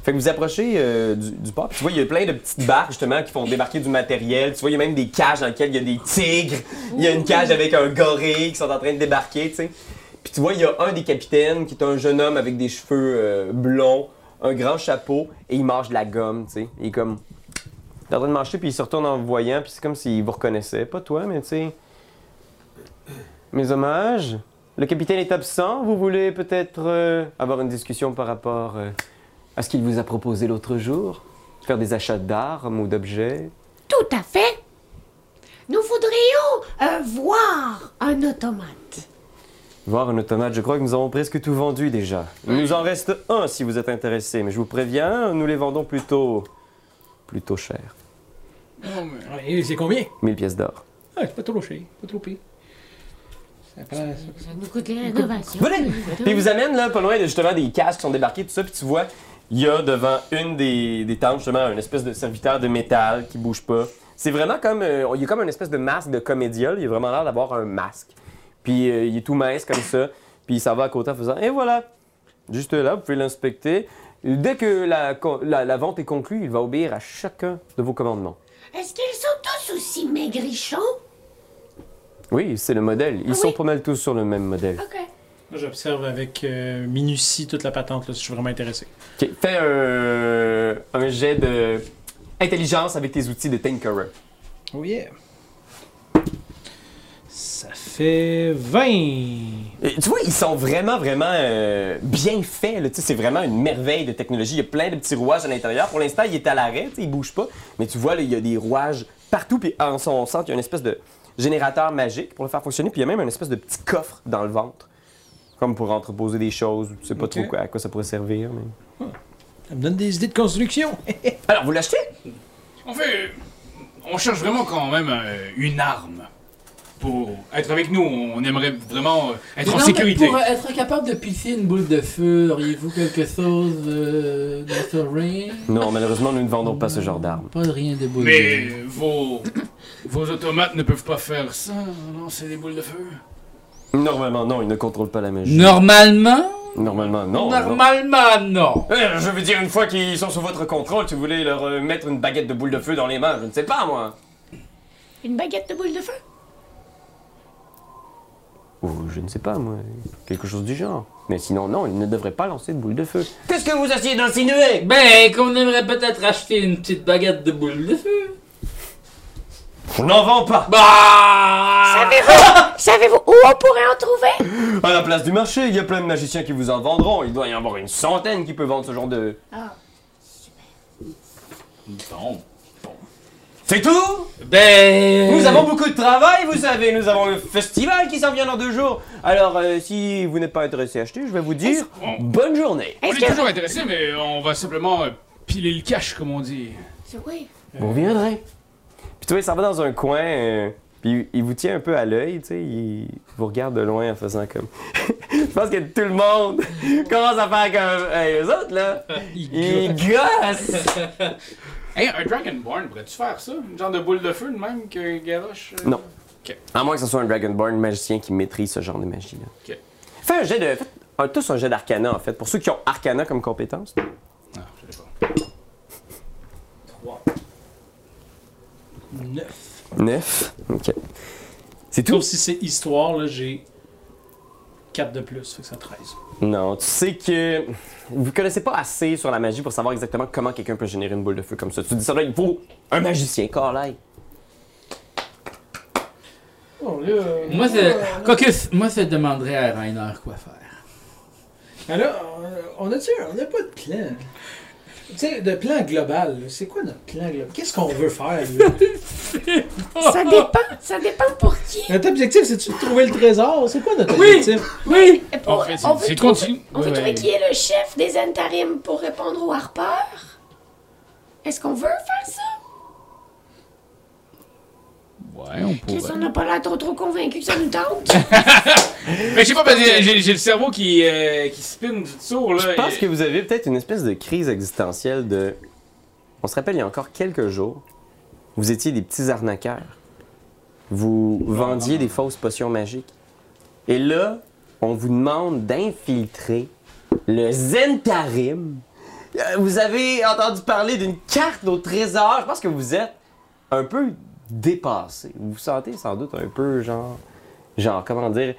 Fait que vous approchez euh, du, du port, puis tu vois, il y a plein de petites barques justement qui font débarquer du matériel. Tu vois, il y a même des cages dans lesquelles il y a des tigres. Il y a une cage avec un gorille qui sont en train de débarquer, tu sais. Puis tu vois, il y a un des capitaines qui est un jeune homme avec des cheveux euh, blonds, un grand chapeau, et il mange de la gomme, tu sais. Il est comme. Il est en train de marcher, puis il se retourne en vous voyant, puis c'est comme s'il vous reconnaissait. Pas toi, mais tu sais. Mes hommages. Le capitaine est absent. Vous voulez peut-être euh, avoir une discussion par rapport euh, à ce qu'il vous a proposé l'autre jour? Faire des achats d'armes ou d'objets? Tout à fait. Nous voudrions voir un automate. Voir un automate, je crois que nous avons presque tout vendu déjà. Il nous en reste un si vous êtes intéressé, mais je vous préviens, nous les vendons plutôt. plutôt cher. Non, mais. C'est combien? 1000 pièces d'or. Ah, c'est pas trop cher, pas trop pire. Ça prend- ça- Ça nous coûte les rénovations. Venez! Puis il vous amène là, pas loin de justement des cages qui sont débarquées, tout ça, puis tu vois, il y a devant une des, des tentes justement un espèce de serviteur de métal qui bouge pas. C'est vraiment comme. euh, il y a comme une espèce de masque de comédia, là. il a vraiment l'air d'avoir un masque. Puis euh, il est tout mince comme ça, puis il s'en va à côté en faisant Et voilà! Juste là, vous pouvez l'inspecter. Dès que la, la- la vente est conclue, il va obéir à chacun de vos commandements. Est-ce qu'ils sont tous aussi maigrichons? Oui, c'est le modèle. Ils Ah sont oui? pas mal tous sur le même modèle. Ok. Moi, j'observe avec euh, minutie toute la patente, là, si je suis vraiment intéressé. Ok, fais un, un jet de intelligence avec tes outils de Tinkerer. Oh yeah. Ça fait 20. Et tu vois, ils sont vraiment, vraiment euh, bien faits. là. Tu sais, C'est vraiment une merveille de technologie. Il y a plein de petits rouages à l'intérieur. Pour l'instant, il est à l'arrêt, il bouge pas. Mais tu vois, là, il y a des rouages partout. Puis en son centre, il y a une espèce de générateur magique pour le faire fonctionner. Puis il y a même une espèce de petit coffre dans le ventre. Comme pour entreposer des choses. Tu sais pas trop quoi- à quoi ça pourrait servir. Mais... Ça me donne des idées de construction. Alors, vous l'achetez? En fait, on cherche vraiment quand même euh, une arme. Pour être avec nous, on aimerait vraiment euh, être en Non, sécurité. Pour euh, être capable de pisser une boule de feu, auriez-vous quelque chose euh, dans ce ring? Non, malheureusement, nous ne vendons pas ce genre d'armes. Pas de rien de boule Mais de vos, vos automates ne peuvent pas faire ça, lancer des boules de feu. Normalement, non, ils ne contrôlent pas la magie. Normalement? Normalement, non. Normalement, non. Euh, je veux dire, une fois qu'ils sont sous votre contrôle, si vous voulez leur euh, mettre une baguette de boule de feu dans les mains, je ne sais pas, moi. Une baguette de boule de feu? Ou je ne sais pas, moi. Quelque chose du genre. Mais sinon, non, ils ne devraient pas lancer de boule de feu. Qu'est-ce que vous essayez d'insinuer Ben, qu'on aimerait peut-être acheter une petite baguette de boule de feu. On n'en vend pas. Bah! Savez-vous, savez-vous où on pourrait en trouver? À la place du marché, il y a plein de magiciens qui vous en vendront. Il doit y en avoir une centaine qui peuvent vendre ce genre de... Ah. Bon. C'est tout Ben. Nous avons beaucoup de travail, vous savez. Nous avons le festival qui s'en vient dans deux jours. Alors, euh, si vous n'êtes pas intéressé à acheter, je vais vous dire On, bonne journée. on est toujours intéressé, mais on va simplement euh, piler le cash, comme on dit. Oui. Vous reviendrez. Puis tu vois, il s'en va dans un coin, euh, puis il vous tient un peu à l'œil, tu sais, il vous regarde de loin en faisant comme... Je pense que tout le monde commence à faire comme... Hey, eux autres, là, ils gossent! Hey, un Dragonborn, pourrais-tu faire ça? Une genre de boule de feu, de même que Garrosh? euh? Non. À moins que ce soit un Dragonborn magicien qui maîtrise ce genre de magie-là. Ok. Fais un jet de... Faites un- tous un jet d'arcana, en fait, pour ceux qui ont arcana comme compétence. Non, je sais pas. 9. 9. OK. C'est tout? Sauf si c'est histoire, là, j'ai 4 de plus, fait que ça 13. Non, tu sais que vous connaissez pas assez sur la magie pour savoir exactement comment quelqu'un peut générer une boule de feu comme ça. Tu dis ça là, il faut un magicien, Carly. Oh, là, euh, Moi, c'est. Quoique, moi, je demanderais à Rainer quoi faire. Alors, euh, on a-tu on n'a pas de plan? Tu sais, de plan global, là, c'est quoi notre plan global? Qu'est-ce qu'on veut faire, là? Ça dépend. Ça dépend pour qui. Notre objectif, c'est-tu de trouver le trésor? C'est quoi notre Oui. objectif? Oui! Pour- En fait, on c'est veut c'est trouver, continu. on veut Ouais, trouver qui est le chef des intérims pour répondre au harpeur? Est-ce qu'on veut faire ça? Ouais, on pourrait. on n'a pas l'air trop trop convaincu que ça nous tente. Mais je sais pas, parce que j'ai j'ai le cerveau qui, euh, qui spin du tour, là. Je pense et- que vous avez peut-être une espèce de crise existentielle de. On se rappelle, il y a encore quelques jours, vous étiez des petits arnaqueurs. Vous vendiez non, des fausses potions magiques. Et là, on vous demande d'infiltrer le Zentarim. Euh, Vous avez entendu parler d'une carte au trésor. Je pense que vous êtes un peu dépassé. Vous vous sentez sans doute un peu genre. Genre, comment dire.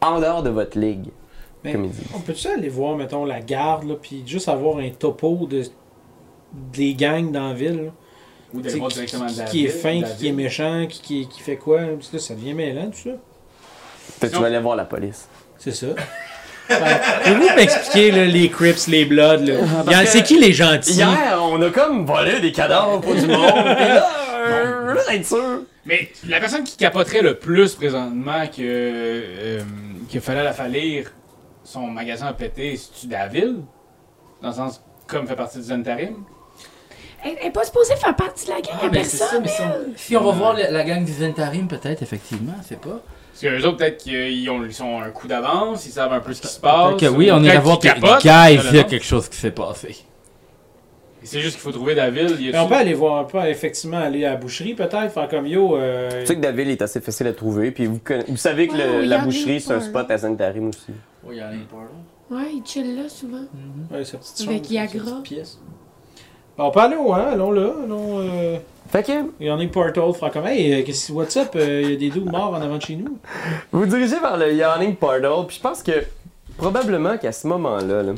En dehors de votre ligue. Mais Comme il dit. on peut-tu aller voir, mettons, la garde, là, puis juste avoir un topo de des gangs dans la ville? là? Ou d'aller voir qui, directement qui- de la qui est fin, de la qui, qui est méchant, qui, qui, qui fait quoi? Là, ça devient mêlant, tout ça. Peut-être que tu vas aller voir la police. C'est ça. Pouvez-vous m'expliquer là, les Crips, les Bloods? Là? En- C'est qui les gentils? Hier, on a comme volé des cadavres pour du monde. Pis là, euh, là, être sûr. Mais la personne qui capoterait le plus présentement que euh, qu'il fallait la falir, son magasin a pété, c'est-tu ville? Dans le sens, comme fait partie du Zentarim? Elle elle est pas supposée faire partie de la gang Ah, à ben, ça, personne. mais si on, si on va voir la, la gang du Zentarim, peut-être, effectivement, c'est pas. Parce que eux autres, peut-être qu'ils ont, ils sont un coup d'avance, ils savent un peu ce qui se passe. que oui, ou on peut-être ira voir qu'ils que- capotent, Guys, il y a quelque chose qui s'est passé. C'est juste qu'il faut trouver y Mais on peut aller voir, on peut effectivement aller à la boucherie peut-être, faire comme yo. euh, Tu sais que David est assez facile à trouver, puis vous, conna- vous savez que Ouais, le- oui, la boucherie, c'est un spot à Zentarim aussi. Oui, il y en a là. Ouais, il chill là souvent. Ouais, sa petite Avec Yagra. sa petite pièce. Bon, on peut aller où, hein? Allons là. Allons. Euh... Fait que Il y en a une portal, fera comme Hey, euh, qu'est-ce- what's up? Euh, Il y a des dudes morts en avant de chez nous? vous vous dirigez vers le Yawning Portal, puis je pense que probablement qu'à ce moment-là, là,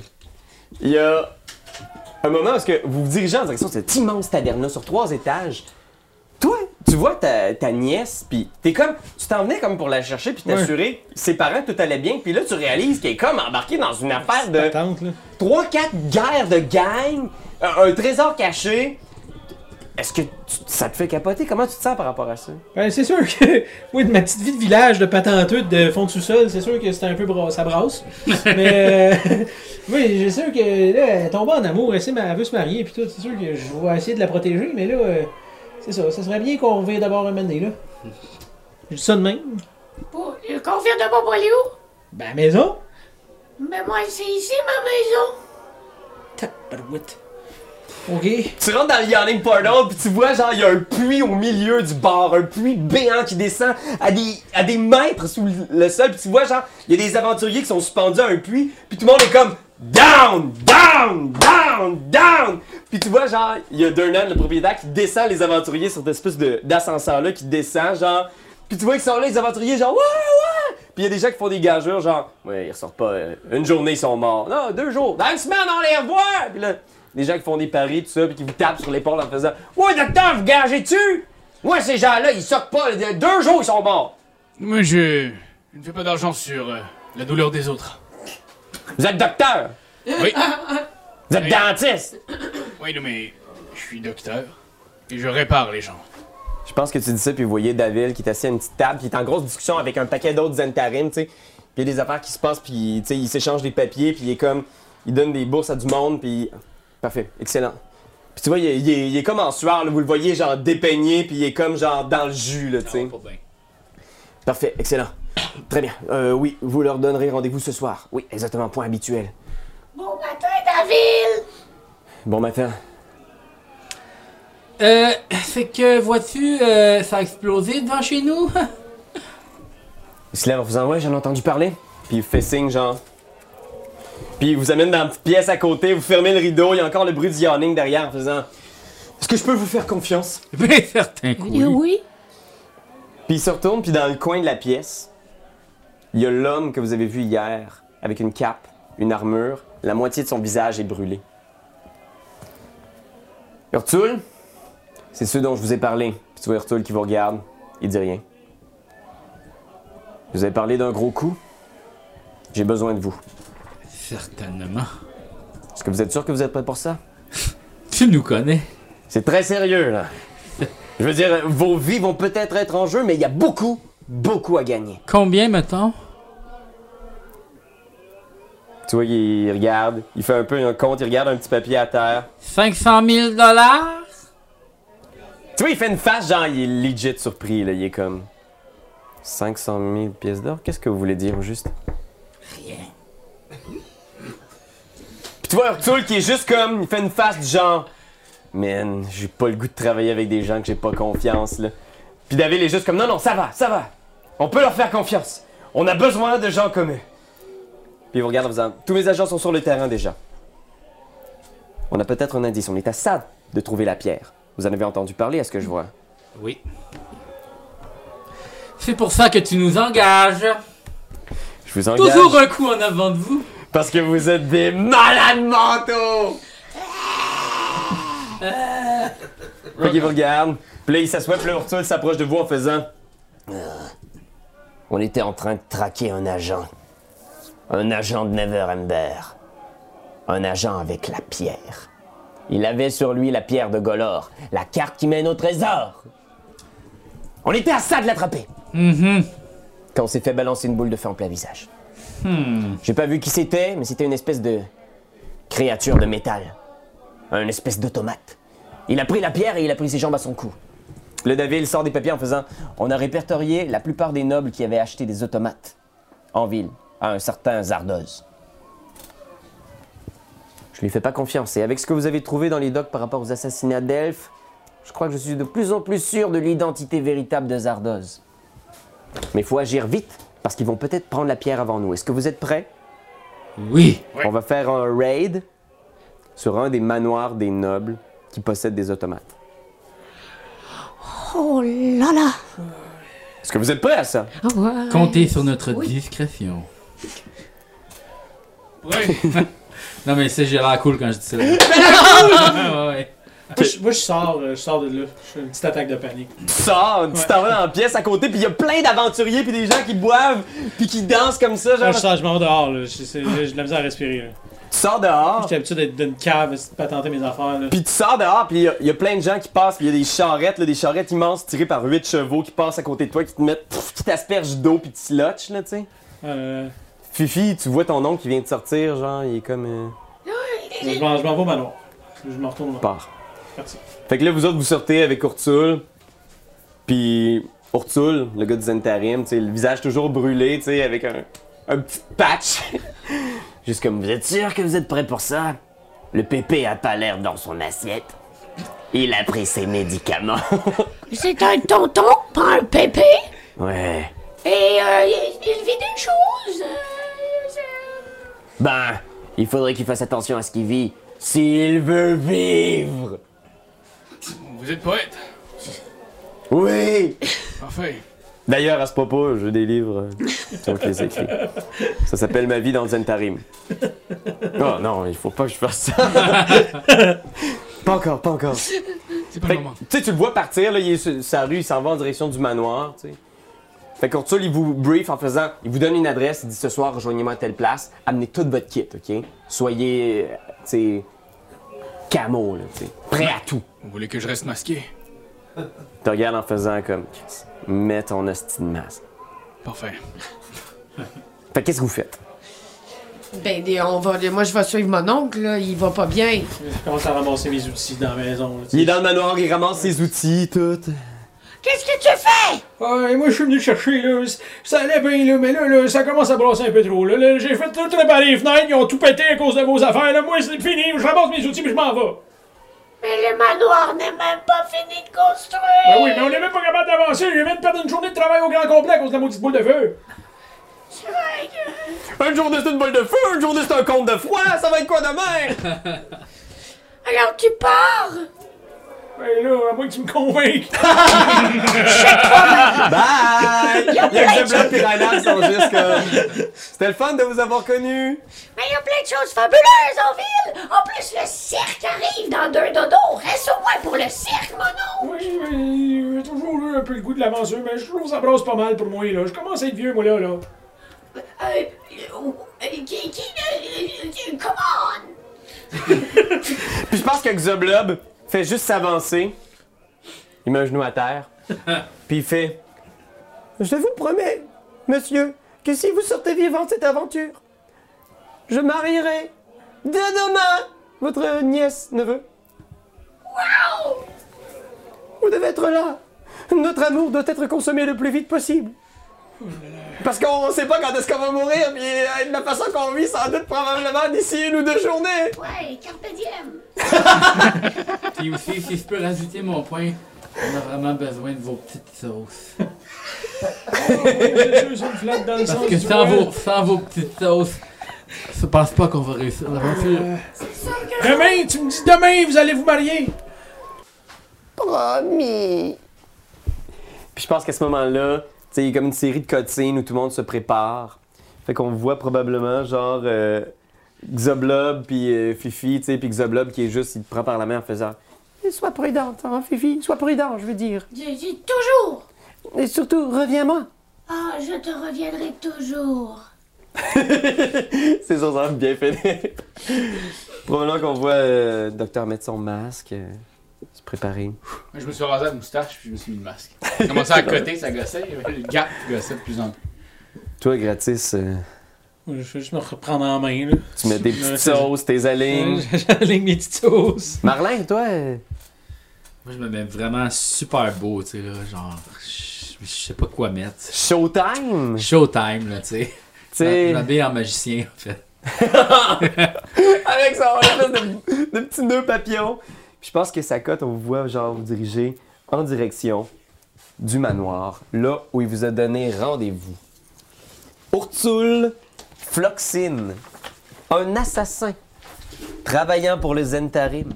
il y a un moment où est-ce que vous vous dirigez en direction de cette immense taverne sur trois étages. Toi, tu vois ta, ta nièce, puis t'es comme, tu t'en venais comme pour la chercher puis t'assurer ses parents tout allait bien, puis là tu réalises qu'elle est comme embarquée dans une affaire de Tante, là. 3-4 guerres de gang, un, un trésor caché. Est-ce que tu- ça te fait capoter? Comment tu te sens par rapport à ça? Ben, c'est sûr que, oui, de ma petite vie de village de patenteux de fond de sous-sol, c'est sûr que c'était un peu bras- ça brasse. Mais, euh, oui, c'est sûr que, là, elle est tombée en amour, elle, sait, elle veut se marier, puis tout. C'est sûr que je vais essayer de la protéger, mais là, euh, c'est ça. Ça serait bien qu'on vienne d'abord un donné, là. Je dis ça de même. Pour, euh, qu'on pas pour aller où? Ben, maison. Mais moi, c'est ici ma maison. Tabarouette. Ok. Tu rentres dans le Yawning Portal, puis tu vois, genre, il y a un puits au milieu du bar, un puits béant qui descend à des, à des mètres sous le, sol, puis tu vois, genre, il y a des aventuriers qui sont suspendus à un puits, puis tout le monde est comme down, down, down, down. Puis tu vois, genre, il y a Durnan, le propriétaire, qui descend les aventuriers sur cette espèce d'ascenseur-là, qui descend, genre. Puis tu vois qu'ils sont là, les aventuriers, genre, ouais, ouais. Puis il y a des gens qui font des gageures, genre, ouais, ils ressortent pas, euh, une journée, ils sont morts. Non, deux jours. Dans une semaine, on les revoit. Puis là, des gens qui font des paris, tout ça, puis qui vous tapent sur l'épaule en faisant, ouais, docteur, vous gagez-tu? Moi, ces gens-là, ils sortent pas, de- deux jours, ils sont morts. Moi, je, je ne fais pas d'argent sur euh, la douleur des autres. Vous êtes docteur? Oui, Vous êtes Oui. dentiste? oui, non, mais je suis docteur et je répare les gens. Je pense que tu dis ça, puis vous voyez David qui est assis à une petite table, il est en grosse discussion avec un paquet d'autres Zentarim, tu sais. Puis il y a des affaires qui se passent, puis tu sais, il s'échange des papiers, puis il est comme. Il donne des bourses à du monde, puis. Parfait, excellent. Puis tu vois, il est, il est- il est comme en sueur, là, vous le voyez, genre dépeigné, puis il est comme genre dans le jus, là, tu sais. Parfait, excellent. Très bien. Euh, oui, vous leur donnerez rendez-vous ce soir. Oui, exactement, point habituel. Bon matin, David. Bon matin. Euh, c'est que, vois-tu, euh, ça a explosé devant chez nous? Il se lève en faisant Ouais, j'en ai entendu parler. Puis il fait signe, genre. Puis il vous amène dans une petite pièce à côté, vous fermez le rideau, il y a encore le bruit du yawning derrière en faisant Est-ce que je peux vous faire confiance? Bien certain que oui. Oui. Puis il se retourne, puis dans le coin de la pièce, il y a l'homme que vous avez vu hier, avec une cape, une armure, la moitié de son visage est brûlé. Urtul, c'est ceux dont je vous ai parlé. Puis tu vois Urtul qui vous regarde, il dit rien. Vous avez parlé d'un gros coup? J'ai besoin de vous. Certainement. Est-ce que vous êtes sûr que vous êtes prêt pour ça? Tu nous connais. C'est très sérieux, là. Je veux dire, vos vies vont peut-être être en jeu, mais il y a beaucoup, beaucoup à gagner. Combien, mettons? Tu vois, il regarde, il fait un peu un compte, il regarde un petit papier à terre. 500 000 dollars? Tu vois, il fait une face, genre, il est legit surpris, là. Il est comme. 500 000 pièces d'or? Qu'est-ce que vous voulez dire, au juste Rien. Puis tu vois, Urtul qui est juste comme. Il fait une face du genre. Man, j'ai pas le goût de travailler avec des gens que j'ai pas confiance, là. Puis David est juste comme. Non, non, ça va, ça va. On peut leur faire confiance. On a besoin de gens comme eux. Puis il vous regarde en faisant. Tous mes agents sont sur le terrain déjà. On a peut-être un indice. On est à ça de trouver la pierre. Vous en avez entendu parler, à ce que je vois. Oui. C'est pour ça que tu nous engages. Je vous engage. Toujours un coup en avant de vous. Parce que vous êtes des malades mentaux! Fait qu'il vous regarde. Puis là, il s'assoit, puis là, s'approche de vous en faisant. On était en train de traquer un agent. Un agent de Never Ember. Un agent avec la pierre. Il avait sur lui la pierre de Golor, la carte qui mène au trésor. On était à ça de l'attraper. Mhm. Quand on s'est fait balancer une boule de feu en plein visage. J'ai pas vu qui c'était, mais c'était une espèce de créature de métal. Un espèce d'automate. Il a pris la pierre et il a pris ses jambes à son cou. Le David sort des papiers en faisant On a répertorié la plupart des nobles qui avaient acheté des automates en ville, à un certain Zardoz. Je lui fais pas confiance. Et avec ce que vous avez trouvé dans les docs par rapport aux assassinats d'elfes, je crois que je suis de plus en plus sûr de l'identité véritable de Zardoz. Mais il faut agir vite, parce qu'ils vont peut-être prendre la pierre avant nous. Est-ce que vous êtes prêts? Oui. On va faire un raid sur un des manoirs des nobles qui possèdent des automates. Oh là là. Est-ce que vous êtes prêts à ça? Ah ouais. Comptez sur notre Oui. discrétion. Oui. Non, mais ça, j'ai l'air cool quand je dis ça. ouais, ouais. Moi, je, moi, je sors, euh, je sors de là. Je fais une petite attaque de panique. Tu sors, tu t'en vas dans la pièce à côté, puis il y a plein d'aventuriers, puis des gens qui boivent, puis qui dansent comme ça. Moi, Genre, je sors, je m'en vais dehors. là. J'ai j'ai de la misère à respirer. là. tu sors dehors, J'étais habitué d'être d'une cave, de pas tenter mes affaires. Là. puis tu sors dehors, puis il y a- il y, a plein de gens qui passent, puis il y a des charrettes, là, des charrettes immenses tirées par huit chevaux qui passent à côté de toi, qui te mettent, pff, qui t'aspergent d'eau, puis tu lotches, là, tu sais. Euh, Fifi, tu vois ton oncle qui vient de sortir, genre, il est comme. Euh, je m'en je m'en vais au manoir. Je me retourne au manoir. part. Parti. Fait que là, vous autres, vous sortez avec Urtul. Puis Urtul, le gars du Zentarim, tu sais, le visage toujours brûlé, tu sais, avec un, un petit patch. Juste comme, vous êtes sûr que vous êtes prêts pour ça? Le pépé a pas l'air dans son assiette. Il a pris ses médicaments. C'est un tonton, pas un pépé. ouais. Et euh, il, il vit des choses. euh, c'est- Ben, il faudrait qu'il fasse attention à ce qu'il vit. S'il veut vivre! Vous êtes poète. Oui! Parfait. D'ailleurs, à ce propos, livres euh, sur les écrits. Ça s'appelle Ma vie dans le Zentarim. Oh non, il faut pas que je fasse ça. pas encore, pas encore. C'est pas Fait le moment. tu sais, tu le vois partir, là, il est sur sa rue, il s'en va en direction du manoir, tu sais. Fait qu'Urtul, il vous brief en faisant, il vous donne une adresse, il dit ce soir, rejoignez-moi à telle place, amenez toute votre kit, ok? Soyez, euh, tu sais, camo, là, tu sais, prêt à tout. Vous voulez que je reste masqué? Tu regardes en faisant comme, Chris, mets ton hostie de masque. Parfait. Fait que qu'est-ce que vous faites? Ben, des- on va, moi, je vais suivre mon oncle, là. Il va pas bien. Je commence à ramasser mes outils dans la maison. là. Il est dans le manoir, il ramasse ses outils, tout. Qu'est-ce que tu fais? Ah, et moi, je suis venu le chercher, là. Ça allait bien, là, mais là, là, ça commence à brasser un peu trop, là. Là, J'ai fait tout réparer les fenêtres, ils ont tout pété à cause de vos affaires, là. Moi, c'est fini, je ramasse mes outils, puis je m'en vais. Mais le manoir n'est même pas fini de construire. Ben oui, mais on n'est même pas capable d'avancer. Je viens de perdre une journée de travail au grand complet à cause de la maudite boule de feu. C'est vrai que- Un jour de c'est une boule de feu, un jour de c'est un compte de froid, ça va être quoi demain? Alors tu pars? Ben là, à moins que tu me convainques. Bye! Il y a Reinhard qui sont juste comme. C'était le fun de vous avoir connus. Mais il y a plein de choses fabuleuses en ville. En plus, le cirque arrive dans deux dodos. Reste au moins pour le cirque, mon oncle. Oui, mais j'ai toujours eu un peu le goût de l'aventure, mais je trouve que ça brasse pas mal pour moi, là. Je commence à être vieux, moi, là, là. Euh, euh, euh, qui, qui, euh, euh, come on. Puis je pense que Xoblob fait juste s'avancer. Il met un genou à terre. Puis il fait Je vous promets, monsieur, que si vous sortez vivant de cette aventure, je marierai dès demain votre nièce, neveu. Vous devez être là. Notre amour doit être consommé le plus vite possible. Parce qu'on sait pas quand est-ce qu'on va mourir, puis euh, de la façon qu'on vit, sans doute probablement d'ici une ou deux journées. Ouais, carpe diem. Puis aussi, si je peux rajouter mon point, on a vraiment besoin de vos petites sauces. Parce que sans vos, sans vos petites sauces, je pense pas qu'on va réussir l'aventure. Demain, tu me dis demain, vous allez vous marier. Promis. Puis je pense qu'à ce moment-là, sais, il y a comme une série de cutscenes où tout le monde se prépare. Fait qu'on voit probablement genre euh, Xoblob puis euh, Fifi, tu sais, puis Xoblob qui est juste, il te prend par la main en faisant Sois prudente, hein, Fifi, sois prudent, je veux dire. Je dis toujours. Et surtout, reviens-moi. Ah, je te reviendrai toujours. C'est sûr, ça bien fait. probablement qu'on voit euh, Docteur mettre son masque, euh, se préparer. Moi, je me suis rasé la moustache puis je me suis mis le masque. J'ai commencé à côté, ça gossait. Le gap gossait de plus en plus. Toi, gratis, euh, Je vais juste me reprendre en main, là. tu mets des petites sauces, tes alignes. J'aligne mes petites sauces. Marlin, toi, euh, Moi, je me mets vraiment super beau, tu sais, là. Genre, je sais pas quoi mettre. Showtime! Showtime, là, tu sais. Tu sais, Je m'habille en magicien, en fait. avec son espèce de, de petit nœud papillon. Puis je pense que sa cote, on vous voit genre vous diriger en direction du manoir, là où il vous a donné rendez-vous. Urtul Floxin, un assassin travaillant pour le Zentarim.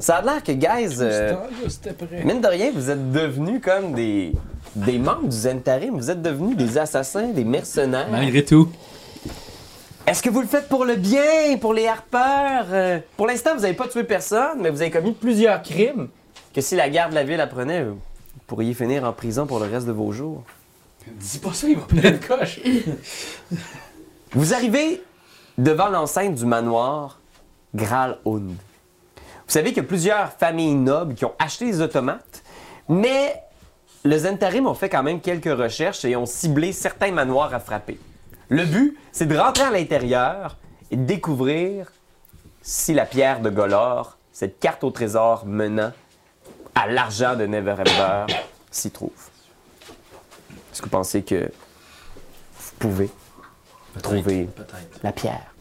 Ça a l'air que, guys, euh, Là, C'était prêt. mine de rien, vous êtes devenus comme des, des membres du Zentarim. Vous êtes devenus des assassins, des mercenaires. Malgré tout. Est-ce que vous le faites pour le bien, pour les harpeurs? Euh, pour l'instant, vous n'avez pas tué personne, mais vous avez commis plusieurs crimes que si la garde de la ville apprenait, vous pourriez finir en prison pour le reste de vos jours. Dis pas ça, il va plein de coche. Vous arrivez devant l'enceinte du manoir Gralhund. Vous savez qu'il y a plusieurs familles nobles qui ont acheté des automates, mais le Zentarim ont fait quand même quelques recherches et ont ciblé certains manoirs à frapper. Le but, c'est de rentrer à l'intérieur et de découvrir si la pierre de Golor, cette carte au trésor menant à l'argent de Neverember, s'y trouve. Est-ce que vous pensez que vous pouvez trouver la pierre?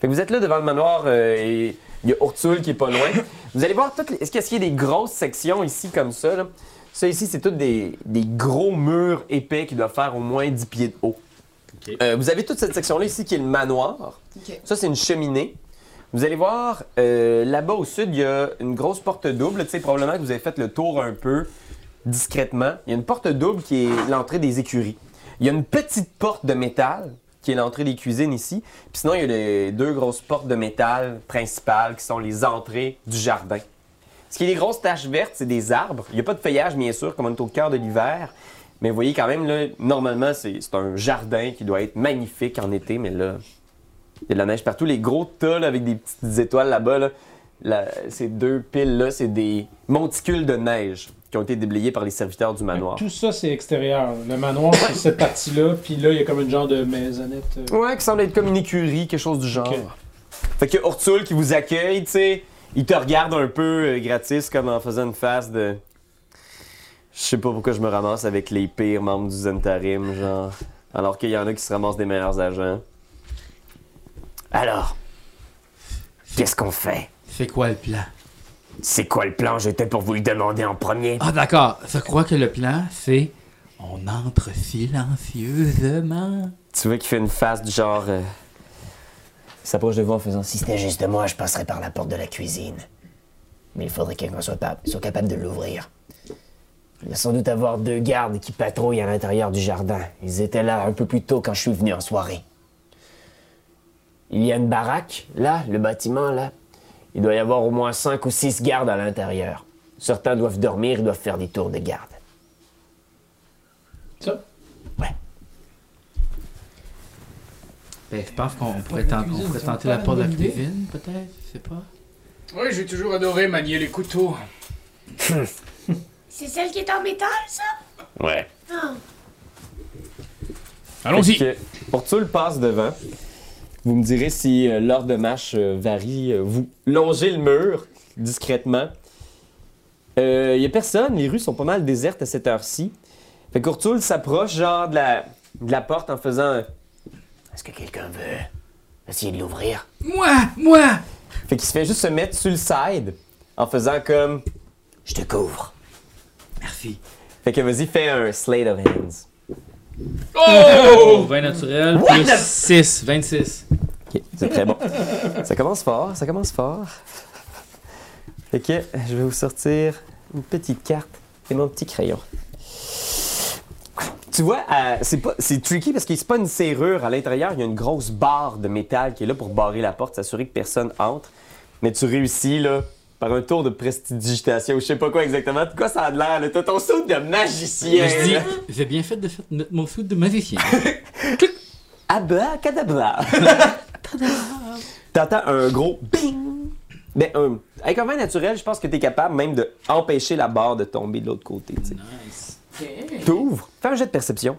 Fait que vous êtes là devant le manoir euh, et il y a Urtul qui est pas loin. Vous allez voir toutes les... Est-ce qu'il y a des grosses sections ici comme ça? Là? Ça ici, c'est tous des, des gros murs épais qui doivent faire au moins 10 pieds de haut. Euh, vous avez toute cette section-là ici qui est le manoir. Ça, c'est une cheminée. Vous allez voir, euh, là-bas au sud, il y a une grosse porte double. Tu sais, probablement que vous avez fait le tour un peu discrètement. Il y a une porte double qui est l'entrée des écuries. Il y a une petite porte de métal qui est l'entrée des cuisines ici. Puis sinon, il y a les deux grosses portes de métal principales qui sont les entrées du jardin. Ce qui est des grosses taches vertes, c'est des arbres. Il n'y a pas de feuillage, bien sûr, comme on est au cœur de l'hiver. Mais vous voyez quand même, là, normalement, c'est un jardin qui doit être magnifique en été, mais là, il y a de la neige partout. Les gros tas là, avec des petites étoiles là-bas, là, ces deux piles-là, c'est des monticules de neige qui ont été déblayés par les serviteurs du manoir. Tout ça, c'est extérieur. Le manoir, c'est cette partie-là. Puis là, il y a comme une genre de maisonnette. euh, Ouais, qui semble être comme une écurie, quelque chose du genre. Ok. Fait que Urtul qui vous accueille, tu sais, il te regarde un peu euh, gratis comme en faisant une face de. Je sais pas pourquoi je me ramasse avec les pires membres du Zentarim, genre. Alors qu'il y en a qui se ramassent des meilleurs agents. Alors, qu'est-ce qu'on fait? C'est quoi le plan? C'est quoi le plan? J'étais pour vous le demander en premier. Ah, d'accord. Je crois que le plan, c'est. On entre silencieusement. Tu vois qu'il fait une face du genre. euh, s'approche de vous en faisant Si c'était juste moi, je passerais par la porte de la cuisine. Mais il faudrait que quelqu'un soit, soit capable de l'ouvrir. Il va sans doute avoir deux gardes qui patrouillent à l'intérieur du jardin. Ils étaient là un peu plus tôt quand je suis venu en soirée. Il y a une baraque, là, le bâtiment, là. Il doit y avoir au moins cinq ou six gardes à l'intérieur. Certains doivent dormir, ils doivent faire des tours de garde. Ça? Ben, je pense qu'on pourrait, tenter- on pourrait tenter la porte de la cuisine, peut-être. Je sais pas. Oui, j'ai toujours adoré manier les couteaux. C'est celle qui est en métal, ça? Ouais. Ah. Allons-y. Urtul passe devant. Vous me direz si euh, l'ordre de marche euh, varie. euh, vous longez le mur discrètement. Il y a personne, les rues sont pas mal désertes à cette heure-ci. Fait qu'Urtul s'approche genre de la, de la porte en faisant. Est-ce que quelqu'un veut essayer de l'ouvrir? Moi! Moi! Fait qu'il se fait juste se mettre sur le side en faisant comme. Je te couvre. Merci. Fait que vas-y, fais un slate of hands. Oh! 20 naturel, plus 6, 26. Ok, c'est très bon. ça commence fort, ça commence fort. Fait que je vais vous sortir une petite carte et mon petit crayon. Tu vois, euh, c'est pas, c'est tricky parce que c'est pas une serrure à l'intérieur. Il y a une grosse barre de métal qui est là pour barrer la porte, s'assurer que personne entre. Mais tu réussis là par un tour de prestidigitation ou je sais pas quoi exactement. De quoi ça a de l'air là? T'as ton saut de magicien. Je dis, là. j'ai bien fait de faire mon sou de magicien. Abracadabra. T'entends un gros bing. Mais euh, avec un vin naturel, je pense que t'es capable même de empêcher la barre de tomber de l'autre côté. Nice. T'ouvres, fais un jet de perception.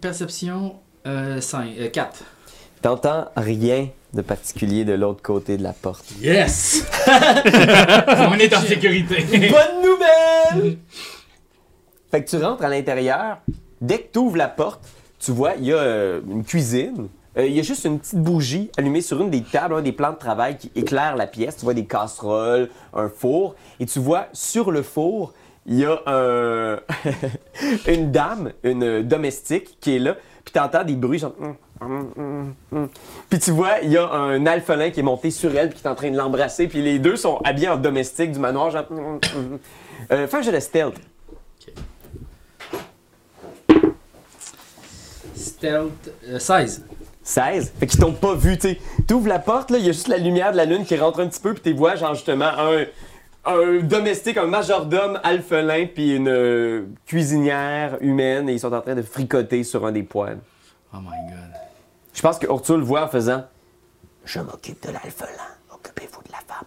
Perception, euh, 5, 4. T'entends rien de particulier de l'autre côté de la porte. Yes! On est en sécurité. Bonne nouvelle! fait que tu rentres à l'intérieur. Dès que tu ouvres la porte, tu vois, il y a euh, une cuisine. Euh, Il y a juste une petite bougie allumée sur une des tables, des plans de travail qui éclaire la pièce. Tu vois des casseroles, un four. Et tu vois sur le four, il y a un- une dame, une domestique qui est là. Puis tu entends des bruits genre. Hum, hum, hum. Puis tu vois, il y a un alphelin qui est monté sur elle puis qui est en train de l'embrasser. Puis les deux sont habillés en domestique du manoir. Genre. Euh, un jeu de stealth. Stealth euh, 16. 16. Fait qu'ils t'ont pas vu, tu sais. T'ouvres la porte, là, il y a juste la lumière de la lune qui rentre un petit peu, puis tu vois, genre, justement, un, un domestique, un majordome alphelin, puis une euh, cuisinière humaine, et ils sont en train de fricoter sur un des poêles. Oh my god. Je pense que Urtul le voit en faisant Je m'occupe de l'alphelin, occupez-vous de la femme.